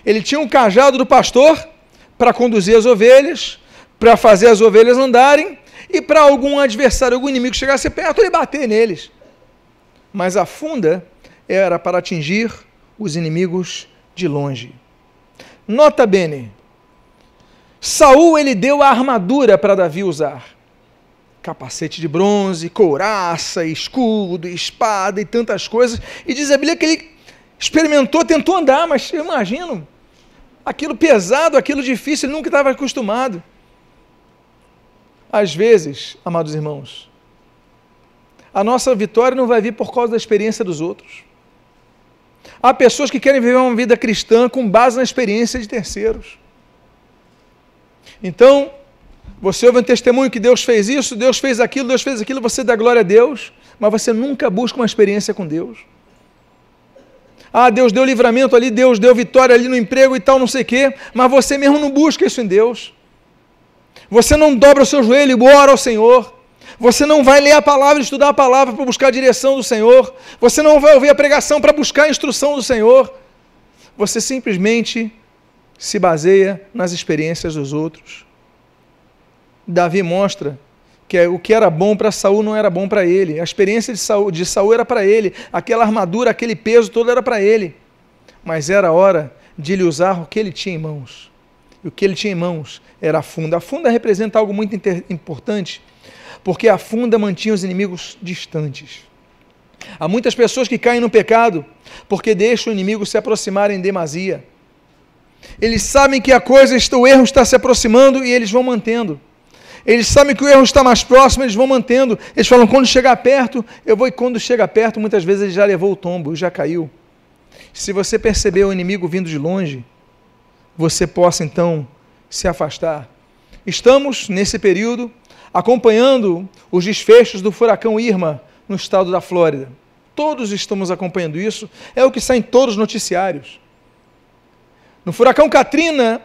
Ele tinha um cajado do pastor para conduzir as ovelhas, para fazer as ovelhas andarem e para algum adversário, algum inimigo chegasse perto, ele bater neles. Mas a funda era para atingir os inimigos de longe. Nota bene. Saul ele deu a armadura para Davi usar. Capacete de bronze, couraça, escudo, espada e tantas coisas. E diz a Bíblia que ele experimentou, tentou andar, mas eu imagino aquilo pesado, aquilo difícil, ele nunca estava acostumado. Às vezes, amados irmãos, a nossa vitória não vai vir por causa da experiência dos outros. Há pessoas que querem viver uma vida cristã com base na experiência de terceiros. Então, você ouve um testemunho que Deus fez isso, Deus fez aquilo, Deus fez aquilo, você dá glória a Deus, mas você nunca busca uma experiência com Deus. Ah, Deus deu livramento ali, Deus deu vitória ali no emprego e tal, não sei o quê, mas você mesmo não busca isso em Deus. Você não dobra o seu joelho e ora ao Senhor. Você não vai ler a palavra, estudar a palavra para buscar a direção do Senhor. Você não vai ouvir a pregação para buscar a instrução do Senhor. Você simplesmente se baseia nas experiências dos outros. Davi mostra que o que era bom para Saul não era bom para ele. A experiência de Saul, de Saul era para ele, aquela armadura, aquele peso todo era para ele. Mas era hora de ele usar o que ele tinha em mãos. E o que ele tinha em mãos era a funda. A funda representa algo muito importante, porque a funda mantinha os inimigos distantes. Há muitas pessoas que caem no pecado porque deixam o inimigo se aproximar em demasia. Eles sabem que a coisa, o erro está se aproximando e eles vão mantendo. Eles sabem que o erro está mais próximo, eles vão mantendo. Eles falam, quando chegar perto, eu vou. E quando chega perto, muitas vezes ele já levou o tombo, já caiu. Se você perceber o inimigo vindo de longe, você possa então se afastar. Estamos, nesse período, acompanhando os desfechos do furacão Irma no estado da Flórida. Todos estamos acompanhando isso, é o que sai em todos os noticiários. No furacão Katrina,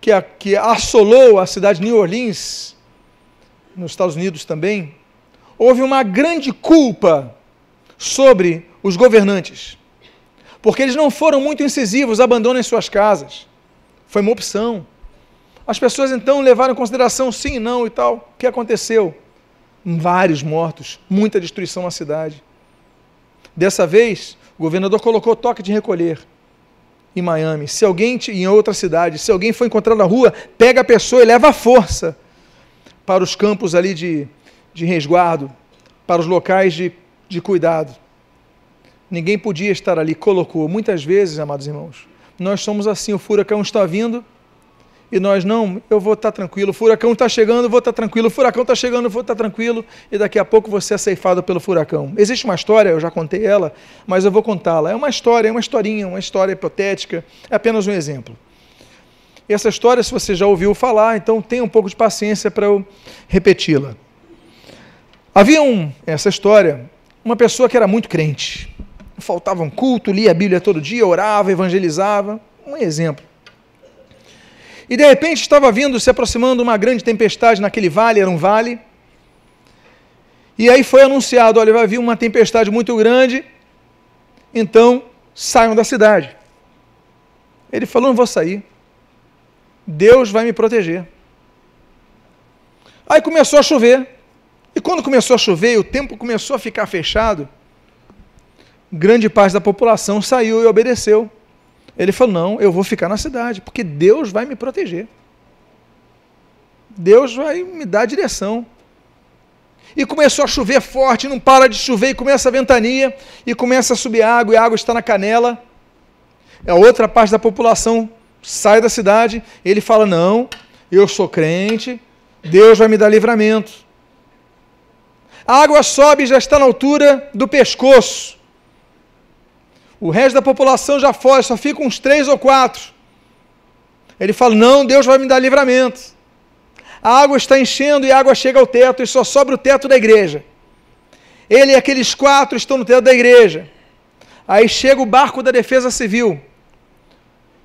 que, a, que assolou a cidade de New Orleans, nos Estados Unidos também, houve uma grande culpa sobre os governantes, porque eles não foram muito incisivos, abandonem suas casas. Foi uma opção. As pessoas então levaram em consideração sim não e tal. O que aconteceu? Vários mortos, muita destruição na cidade. Dessa vez, o governador colocou toque de recolher em Miami, se alguém em outra cidade, se alguém for encontrado na rua, pega a pessoa e leva a força para os campos ali de, de resguardo, para os locais de, de cuidado. Ninguém podia estar ali, colocou. Muitas vezes, amados irmãos, nós somos assim: o furacão está vindo, e nós não, eu vou estar tranquilo, o furacão está chegando, eu vou estar tranquilo, o furacão está chegando, eu vou estar tranquilo, e daqui a pouco você é ceifado pelo furacão. Existe uma história, eu já contei ela, mas eu vou contá-la. É uma história, é uma historinha, uma história hipotética, é apenas um exemplo. E essa história, se você já ouviu falar, então tenha um pouco de paciência para eu repeti-la. Havia um, essa história, uma pessoa que era muito crente, faltava um culto, lia a Bíblia todo dia, orava, evangelizava. Um exemplo. E de repente estava vindo, se aproximando uma grande tempestade naquele vale, era um vale. E aí foi anunciado: olha, vai vir uma tempestade muito grande, então saiam da cidade. Ele falou: não vou sair. Deus vai me proteger. Aí começou a chover. E quando começou a chover e o tempo começou a ficar fechado, grande parte da população saiu e obedeceu. Ele falou: Não, eu vou ficar na cidade, porque Deus vai me proteger. Deus vai me dar direção. E começou a chover forte, não para de chover, e começa a ventania, e começa a subir água, e a água está na canela. A outra parte da população sai da cidade, ele fala: Não, eu sou crente, Deus vai me dar livramento. A água sobe e já está na altura do pescoço. O resto da população já foge, só fica uns três ou quatro. Ele fala: Não, Deus vai me dar livramento. A água está enchendo e a água chega ao teto e só sobra o teto da igreja. Ele e aqueles quatro estão no teto da igreja. Aí chega o barco da Defesa Civil.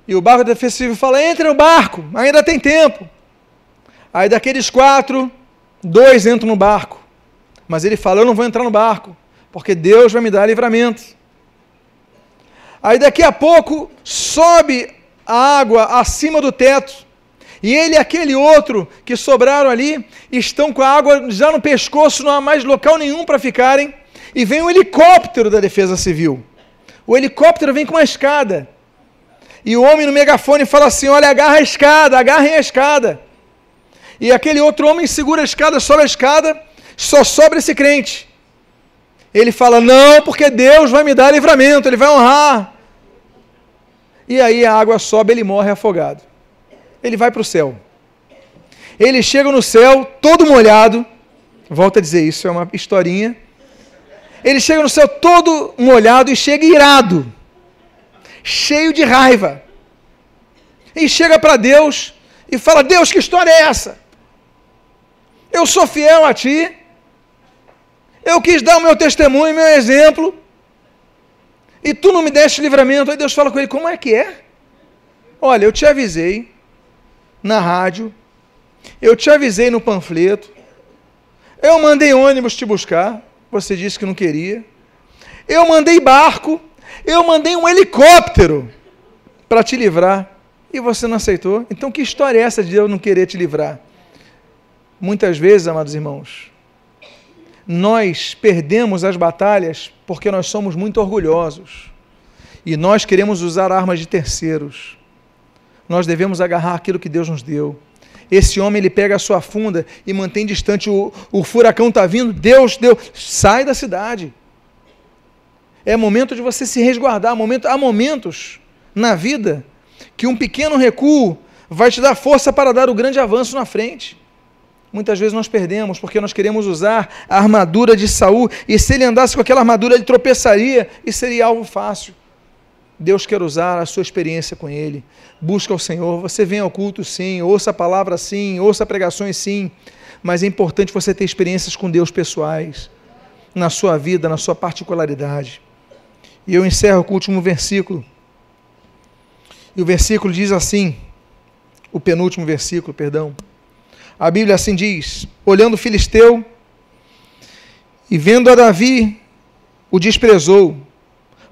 E o barco da Defesa Civil fala: Entre no barco, ainda tem tempo. Aí daqueles quatro, dois entram no barco. Mas ele fala: Eu não vou entrar no barco, porque Deus vai me dar livramento. Aí daqui a pouco sobe a água acima do teto. E ele e aquele outro que sobraram ali estão com a água já no pescoço, não há mais local nenhum para ficarem. E vem um helicóptero da Defesa Civil. O helicóptero vem com uma escada. E o homem no megafone fala assim: Olha, agarra a escada, agarrem a escada. E aquele outro homem segura a escada, sobe a escada, só sobra esse crente. Ele fala: Não, porque Deus vai me dar livramento, Ele vai honrar e aí a água sobe, ele morre afogado. Ele vai para o céu. Ele chega no céu todo molhado. Volta a dizer isso, é uma historinha. Ele chega no céu todo molhado e chega irado, cheio de raiva. E chega para Deus e fala: Deus, que história é essa? Eu sou fiel a ti. Eu quis dar o meu testemunho, meu exemplo e tu não me deste livramento. Aí Deus fala com ele: Como é que é? Olha, eu te avisei na rádio, eu te avisei no panfleto, eu mandei ônibus te buscar, você disse que não queria, eu mandei barco, eu mandei um helicóptero para te livrar e você não aceitou. Então, que história é essa de eu não querer te livrar? Muitas vezes, amados irmãos, nós perdemos as batalhas porque nós somos muito orgulhosos e nós queremos usar armas de terceiros. Nós devemos agarrar aquilo que Deus nos deu. Esse homem ele pega a sua funda e mantém distante o, o furacão está vindo. Deus deu, sai da cidade. É momento de você se resguardar. Momento, há momentos na vida que um pequeno recuo vai te dar força para dar o grande avanço na frente. Muitas vezes nós perdemos porque nós queremos usar a armadura de Saul e se ele andasse com aquela armadura ele tropeçaria e seria algo fácil. Deus quer usar a sua experiência com ele. Busca o Senhor. Você vem ao culto sim, ouça a palavra sim, ouça pregações sim, mas é importante você ter experiências com Deus pessoais na sua vida, na sua particularidade. E eu encerro com o último versículo. E o versículo diz assim: o penúltimo versículo, perdão. A Bíblia assim diz: olhando o filisteu e vendo a Davi, o desprezou,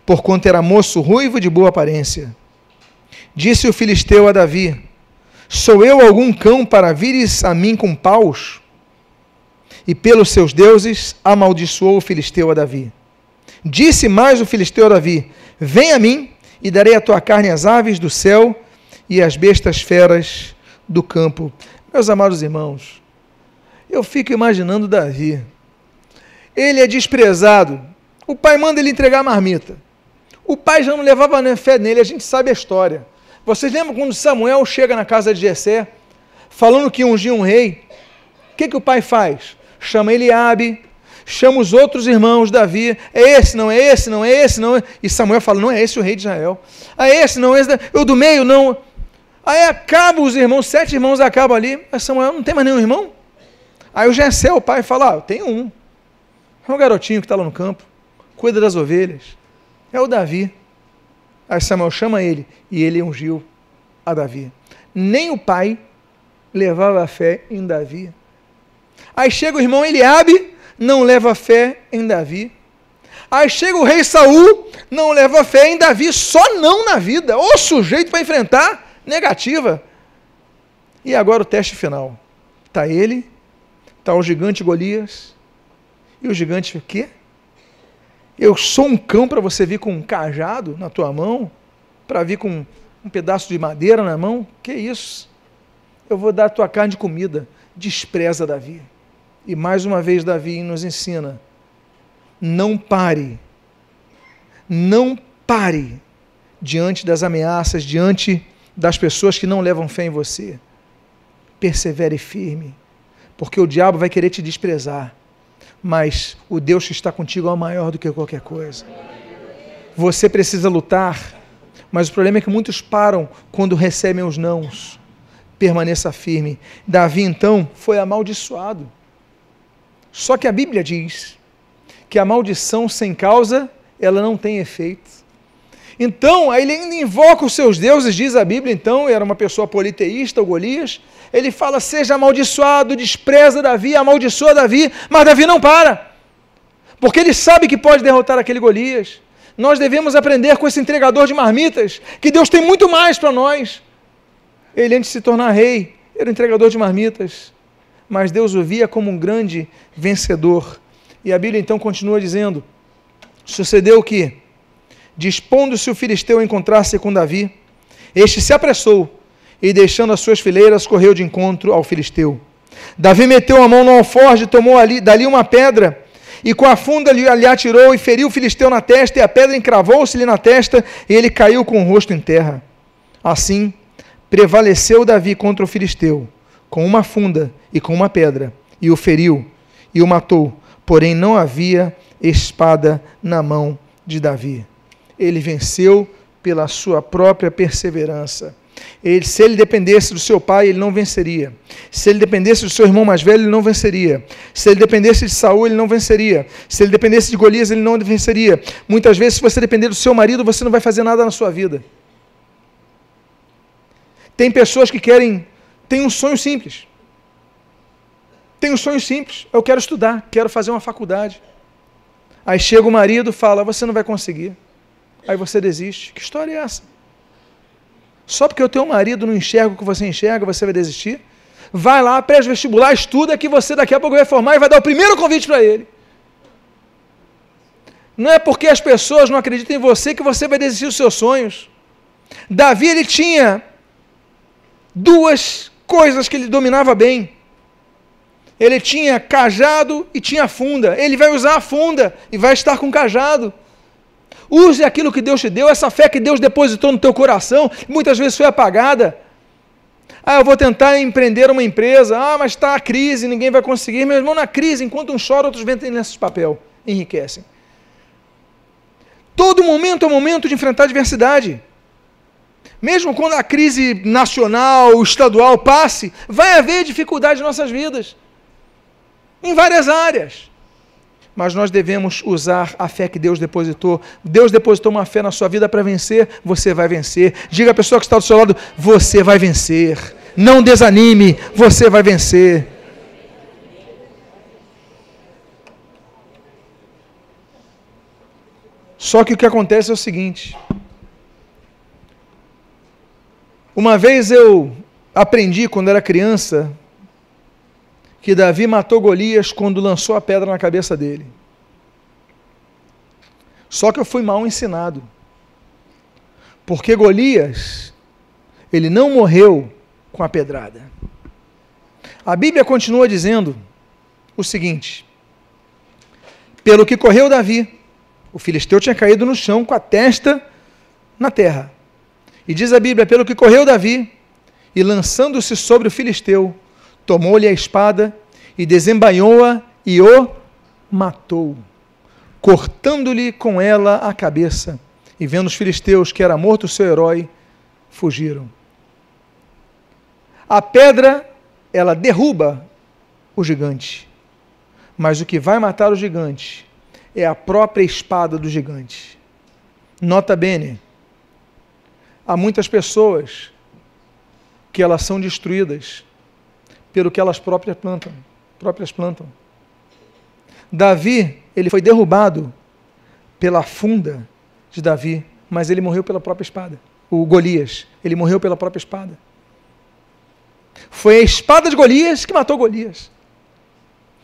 porquanto era moço ruivo de boa aparência. Disse o filisteu a Davi: Sou eu algum cão para vires a mim com paus? E pelos seus deuses amaldiçoou o filisteu a Davi. Disse mais o filisteu a Davi: Vem a mim, e darei a tua carne às aves do céu e às bestas feras do campo. Meus amados irmãos, eu fico imaginando Davi. Ele é desprezado. O pai manda ele entregar a marmita. O pai já não levava fé nele, a gente sabe a história. Vocês lembram quando Samuel chega na casa de Jessé, falando que ungia um rei? O que, que o pai faz? Chama Eliabe, chama os outros irmãos, Davi, é esse, não é esse, não é esse, não é... E Samuel fala, não é esse o rei de Israel. É esse, não é esse, o do meio, não. Aí acaba os irmãos, sete irmãos acabam ali, mas Samuel não tem mais nenhum irmão? Aí o Jessé, o pai, fala, ah, tem um. É um garotinho que está lá no campo, cuida das ovelhas. é o Davi. Aí Samuel chama ele e ele ungiu a Davi. Nem o pai levava fé em Davi. Aí chega o irmão Eliabe, não leva fé em Davi. Aí chega o rei Saul, não leva fé em Davi, só não na vida. O sujeito para enfrentar, negativa. E agora o teste final. Está ele, está o gigante Golias. E o gigante o quê? Eu sou um cão para você vir com um cajado na tua mão? Para vir com um pedaço de madeira na mão? Que isso? Eu vou dar a tua carne de comida. Despreza Davi. E mais uma vez Davi nos ensina: não pare, não pare diante das ameaças, diante das pessoas que não levam fé em você. Persevere firme, porque o diabo vai querer te desprezar, mas o Deus que está contigo é maior do que qualquer coisa. Você precisa lutar, mas o problema é que muitos param quando recebem os nãos. Permaneça firme. Davi então foi amaldiçoado. Só que a Bíblia diz que a maldição sem causa, ela não tem efeito. Então, aí ele ainda invoca os seus deuses, diz a Bíblia, então, era uma pessoa politeísta, o Golias. Ele fala: seja amaldiçoado, despreza Davi, amaldiçoa Davi, mas Davi não para, porque ele sabe que pode derrotar aquele Golias. Nós devemos aprender com esse entregador de marmitas que Deus tem muito mais para nós. Ele, antes de se tornar rei, era entregador de marmitas, mas Deus o via como um grande vencedor. E a Bíblia então continua dizendo: sucedeu que, dispondo-se o filisteu a encontrar-se com Davi, este se apressou e, deixando as suas fileiras, correu de encontro ao filisteu. Davi meteu a mão no alforje, tomou ali, dali uma pedra e com a funda lhe, lhe atirou e feriu o filisteu na testa, e a pedra encravou-se-lhe na testa, e ele caiu com o rosto em terra. Assim, prevaleceu Davi contra o filisteu, com uma funda e com uma pedra, e o feriu e o matou, porém não havia espada na mão de Davi. Ele venceu pela sua própria perseverança. Ele, se ele dependesse do seu pai, ele não venceria. Se ele dependesse do seu irmão mais velho, ele não venceria. Se ele dependesse de Saul, ele não venceria. Se ele dependesse de Golias, ele não venceria. Muitas vezes, se você depender do seu marido, você não vai fazer nada na sua vida. Tem pessoas que querem, tem um sonho simples. Tem um sonho simples. Eu quero estudar, quero fazer uma faculdade. Aí chega o marido, fala: "Você não vai conseguir". Aí você desiste. Que história é essa? Só porque o teu marido não enxerga o que você enxerga, você vai desistir? Vai lá, presta vestibular, estuda que você daqui a pouco vai formar e vai dar o primeiro convite para ele. Não é porque as pessoas não acreditam em você que você vai desistir dos seus sonhos. Davi ele tinha duas coisas que ele dominava bem. Ele tinha cajado e tinha funda. Ele vai usar a funda e vai estar com cajado. Use aquilo que Deus te deu, essa fé que Deus depositou no teu coração, muitas vezes foi apagada. Ah, eu vou tentar empreender uma empresa. Ah, mas está a crise, ninguém vai conseguir. Meu irmão, na crise, enquanto um chora, outros vendem lenços de papel. Enriquecem. Todo momento é momento de enfrentar adversidade. Mesmo quando a crise nacional, estadual passe, vai haver dificuldade em nossas vidas em várias áreas. Mas nós devemos usar a fé que Deus depositou. Deus depositou uma fé na sua vida para vencer, você vai vencer. Diga à pessoa que está do seu lado: você vai vencer. Não desanime, você vai vencer. Só que o que acontece é o seguinte: uma vez eu aprendi quando era criança que Davi matou Golias quando lançou a pedra na cabeça dele. Só que eu fui mal ensinado. Porque Golias, ele não morreu com a pedrada. A Bíblia continua dizendo o seguinte: Pelo que correu Davi, o filisteu tinha caído no chão com a testa na terra. E diz a Bíblia: Pelo que correu Davi, e lançando-se sobre o filisteu, tomou-lhe a espada e desembainhou-a e o matou, cortando-lhe com ela a cabeça. E vendo os filisteus que era morto o seu herói, fugiram. A pedra, ela derruba o gigante. Mas o que vai matar o gigante é a própria espada do gigante. Nota bene, há muitas pessoas que elas são destruídas pelo que elas próprias plantam, próprias plantam. Davi, ele foi derrubado pela funda de Davi, mas ele morreu pela própria espada. O Golias, ele morreu pela própria espada. Foi a espada de Golias que matou Golias.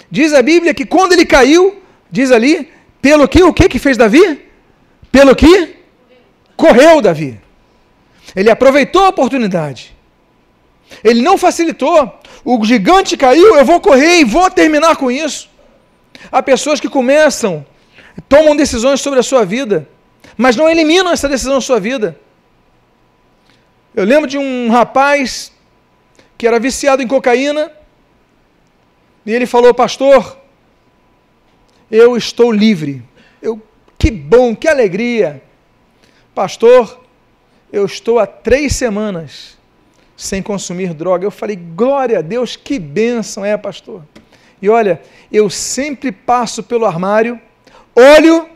Diz a Bíblia que quando ele caiu, diz ali, pelo que o que que fez Davi? Pelo que correu Davi. Ele aproveitou a oportunidade. Ele não facilitou. O gigante caiu, eu vou correr e vou terminar com isso. Há pessoas que começam, tomam decisões sobre a sua vida, mas não eliminam essa decisão da sua vida. Eu lembro de um rapaz que era viciado em cocaína, e ele falou: Pastor, eu estou livre. Eu, que bom, que alegria. Pastor, eu estou há três semanas sem consumir droga. Eu falei, glória a Deus, que bênção é, pastor. E olha, eu sempre passo pelo armário, olho,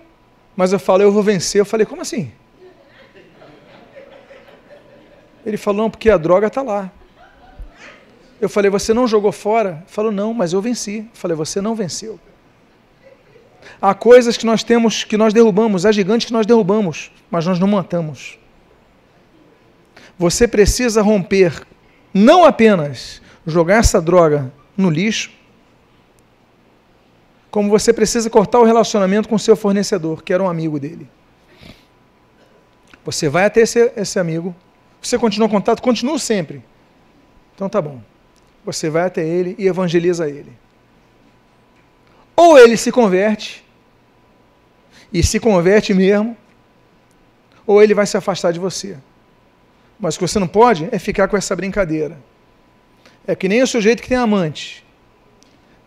mas eu falo, eu vou vencer. Eu falei, como assim? Ele falou, não, porque a droga está lá. Eu falei, você não jogou fora? Ele falou, não, mas eu venci. Eu falei, você não venceu. Há coisas que nós temos, que nós derrubamos, há gigantes que nós derrubamos, mas nós não matamos. Você precisa romper, não apenas jogar essa droga no lixo, como você precisa cortar o relacionamento com o seu fornecedor, que era um amigo dele. Você vai até esse, esse amigo, você continua contato, continua sempre. Então tá bom. Você vai até ele e evangeliza ele. Ou ele se converte, e se converte mesmo, ou ele vai se afastar de você. Mas o que você não pode é ficar com essa brincadeira. É que nem o sujeito que tem amante.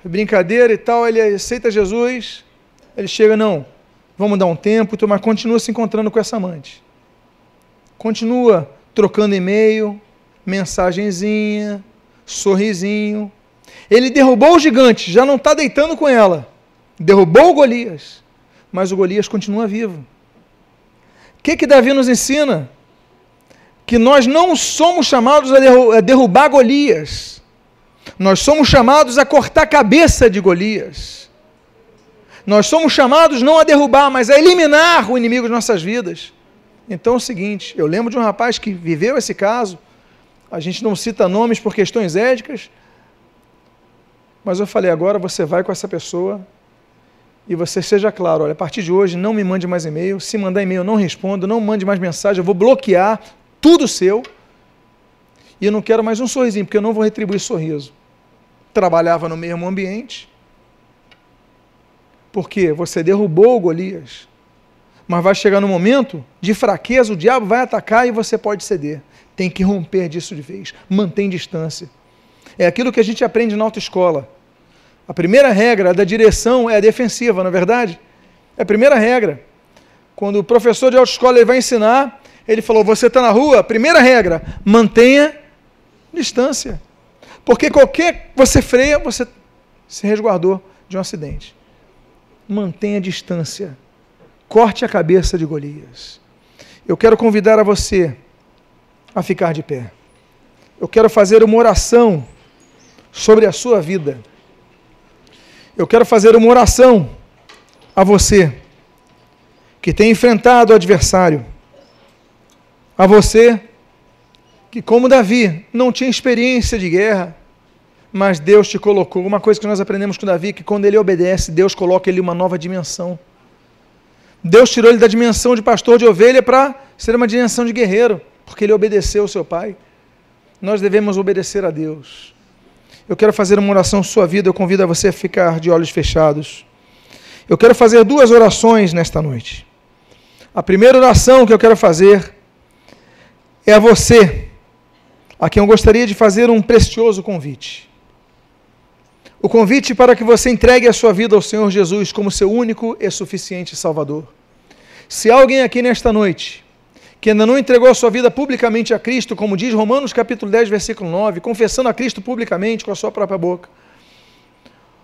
Brincadeira e tal, ele aceita Jesus, ele chega, não, vamos dar um tempo, mas continua se encontrando com essa amante. Continua trocando e-mail, mensagenzinha, sorrisinho. Ele derrubou o gigante, já não está deitando com ela. Derrubou o Golias, mas o Golias continua vivo. O que, que Davi nos ensina? Que nós não somos chamados a derrubar Golias, nós somos chamados a cortar a cabeça de Golias. Nós somos chamados não a derrubar, mas a eliminar o inimigo de nossas vidas. Então é o seguinte: eu lembro de um rapaz que viveu esse caso, a gente não cita nomes por questões éticas, mas eu falei: agora você vai com essa pessoa e você seja claro: olha, a partir de hoje não me mande mais e-mail, se mandar e-mail não respondo, não mande mais mensagem, eu vou bloquear tudo seu, e eu não quero mais um sorrisinho, porque eu não vou retribuir sorriso. Trabalhava no mesmo ambiente, porque você derrubou o Golias, mas vai chegar no momento de fraqueza, o diabo vai atacar e você pode ceder. Tem que romper disso de vez. Mantém distância. É aquilo que a gente aprende na autoescola. A primeira regra da direção é a defensiva, não é verdade? É a primeira regra. Quando o professor de autoescola ele vai ensinar, ele falou: você está na rua, primeira regra, mantenha distância. Porque qualquer. Você freia, você se resguardou de um acidente. Mantenha distância. Corte a cabeça de Golias. Eu quero convidar a você a ficar de pé. Eu quero fazer uma oração sobre a sua vida. Eu quero fazer uma oração a você que tem enfrentado o adversário a você que, como Davi, não tinha experiência de guerra, mas Deus te colocou. Uma coisa que nós aprendemos com Davi que quando ele obedece, Deus coloca ele uma nova dimensão. Deus tirou ele da dimensão de pastor de ovelha para ser uma dimensão de guerreiro, porque ele obedeceu ao seu pai. Nós devemos obedecer a Deus. Eu quero fazer uma oração sua vida, eu convido a você a ficar de olhos fechados. Eu quero fazer duas orações nesta noite. A primeira oração que eu quero fazer é a você a quem eu gostaria de fazer um precioso convite. O convite para que você entregue a sua vida ao Senhor Jesus como seu único e suficiente Salvador. Se alguém aqui nesta noite que ainda não entregou a sua vida publicamente a Cristo, como diz Romanos capítulo 10, versículo 9, confessando a Cristo publicamente com a sua própria boca,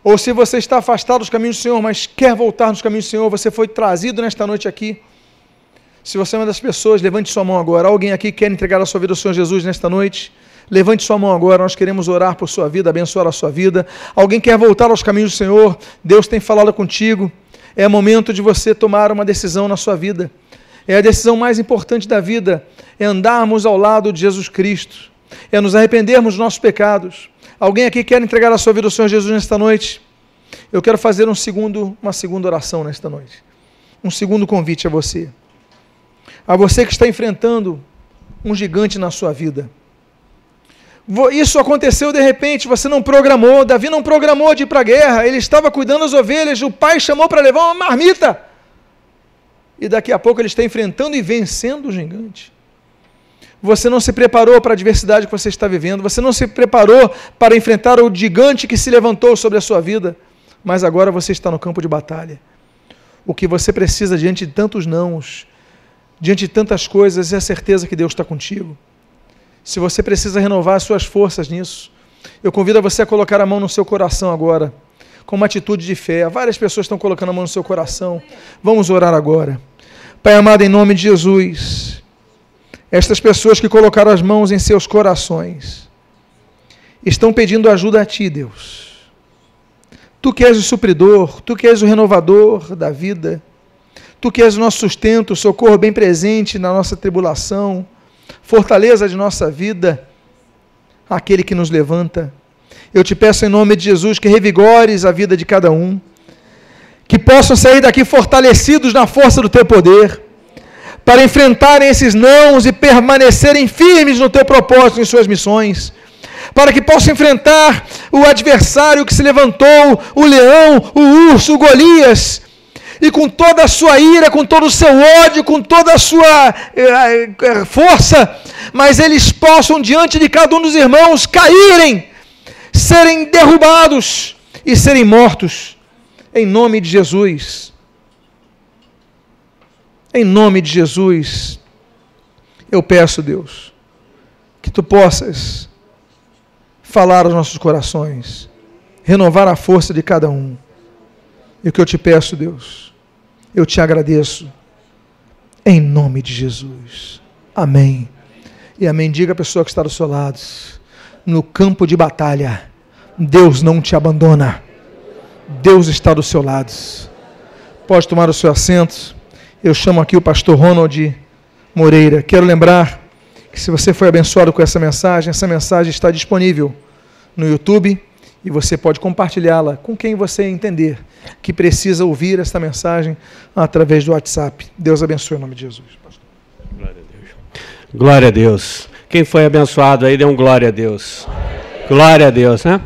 ou se você está afastado dos caminhos do Senhor, mas quer voltar nos caminhos do Senhor, você foi trazido nesta noite aqui Se você é uma das pessoas, levante sua mão agora. Alguém aqui quer entregar a sua vida ao Senhor Jesus nesta noite? Levante sua mão agora, nós queremos orar por sua vida, abençoar a sua vida. Alguém quer voltar aos caminhos do Senhor? Deus tem falado contigo. É momento de você tomar uma decisão na sua vida. É a decisão mais importante da vida, é andarmos ao lado de Jesus Cristo, é nos arrependermos dos nossos pecados. Alguém aqui quer entregar a sua vida ao Senhor Jesus nesta noite? Eu quero fazer um segundo, uma segunda oração nesta noite. Um segundo convite a você. A você que está enfrentando um gigante na sua vida. Isso aconteceu de repente, você não programou. Davi não programou de ir para a guerra, ele estava cuidando das ovelhas, o pai chamou para levar uma marmita. E daqui a pouco ele está enfrentando e vencendo o gigante. Você não se preparou para a adversidade que você está vivendo, você não se preparou para enfrentar o gigante que se levantou sobre a sua vida, mas agora você está no campo de batalha. O que você precisa diante de tantos nãos, diante de tantas coisas, é a certeza que Deus está contigo. Se você precisa renovar as suas forças nisso, eu convido a você a colocar a mão no seu coração agora, com uma atitude de fé. Várias pessoas estão colocando a mão no seu coração. Vamos orar agora. Pai amado, em nome de Jesus estas pessoas que colocaram as mãos em seus corações estão pedindo ajuda a Ti, Deus. Tu que és o supridor, Tu que és o renovador da vida, Tu que és o nosso sustento, socorro bem presente na nossa tribulação, fortaleza de nossa vida, aquele que nos levanta. Eu te peço em nome de Jesus que revigores a vida de cada um, que possam sair daqui fortalecidos na força do teu poder para enfrentarem esses nãos e permanecerem firmes no teu propósito em suas missões, para que possam enfrentar o adversário que se levantou, o leão, o urso, o Golias, e com toda a sua ira, com todo o seu ódio, com toda a sua eh, eh, força, mas eles possam, diante de cada um dos irmãos, caírem, serem derrubados e serem mortos, em nome de Jesus. Em nome de Jesus, eu peço, Deus, que tu possas falar aos nossos corações, renovar a força de cada um. E o que eu te peço, Deus, eu te agradeço, em nome de Jesus. Amém. E amém. Diga a pessoa que está do seu lado, no campo de batalha, Deus não te abandona. Deus está do seu lado. Pode tomar o seu assento. Eu chamo aqui o pastor Ronald Moreira. Quero lembrar que se você foi abençoado com essa mensagem, essa mensagem está disponível no YouTube e você pode compartilhá-la com quem você entender que precisa ouvir essa mensagem através do WhatsApp. Deus abençoe em nome de Jesus. Glória a Deus. Glória a Deus. Quem foi abençoado aí, dê um glória a Deus. Glória a Deus, né?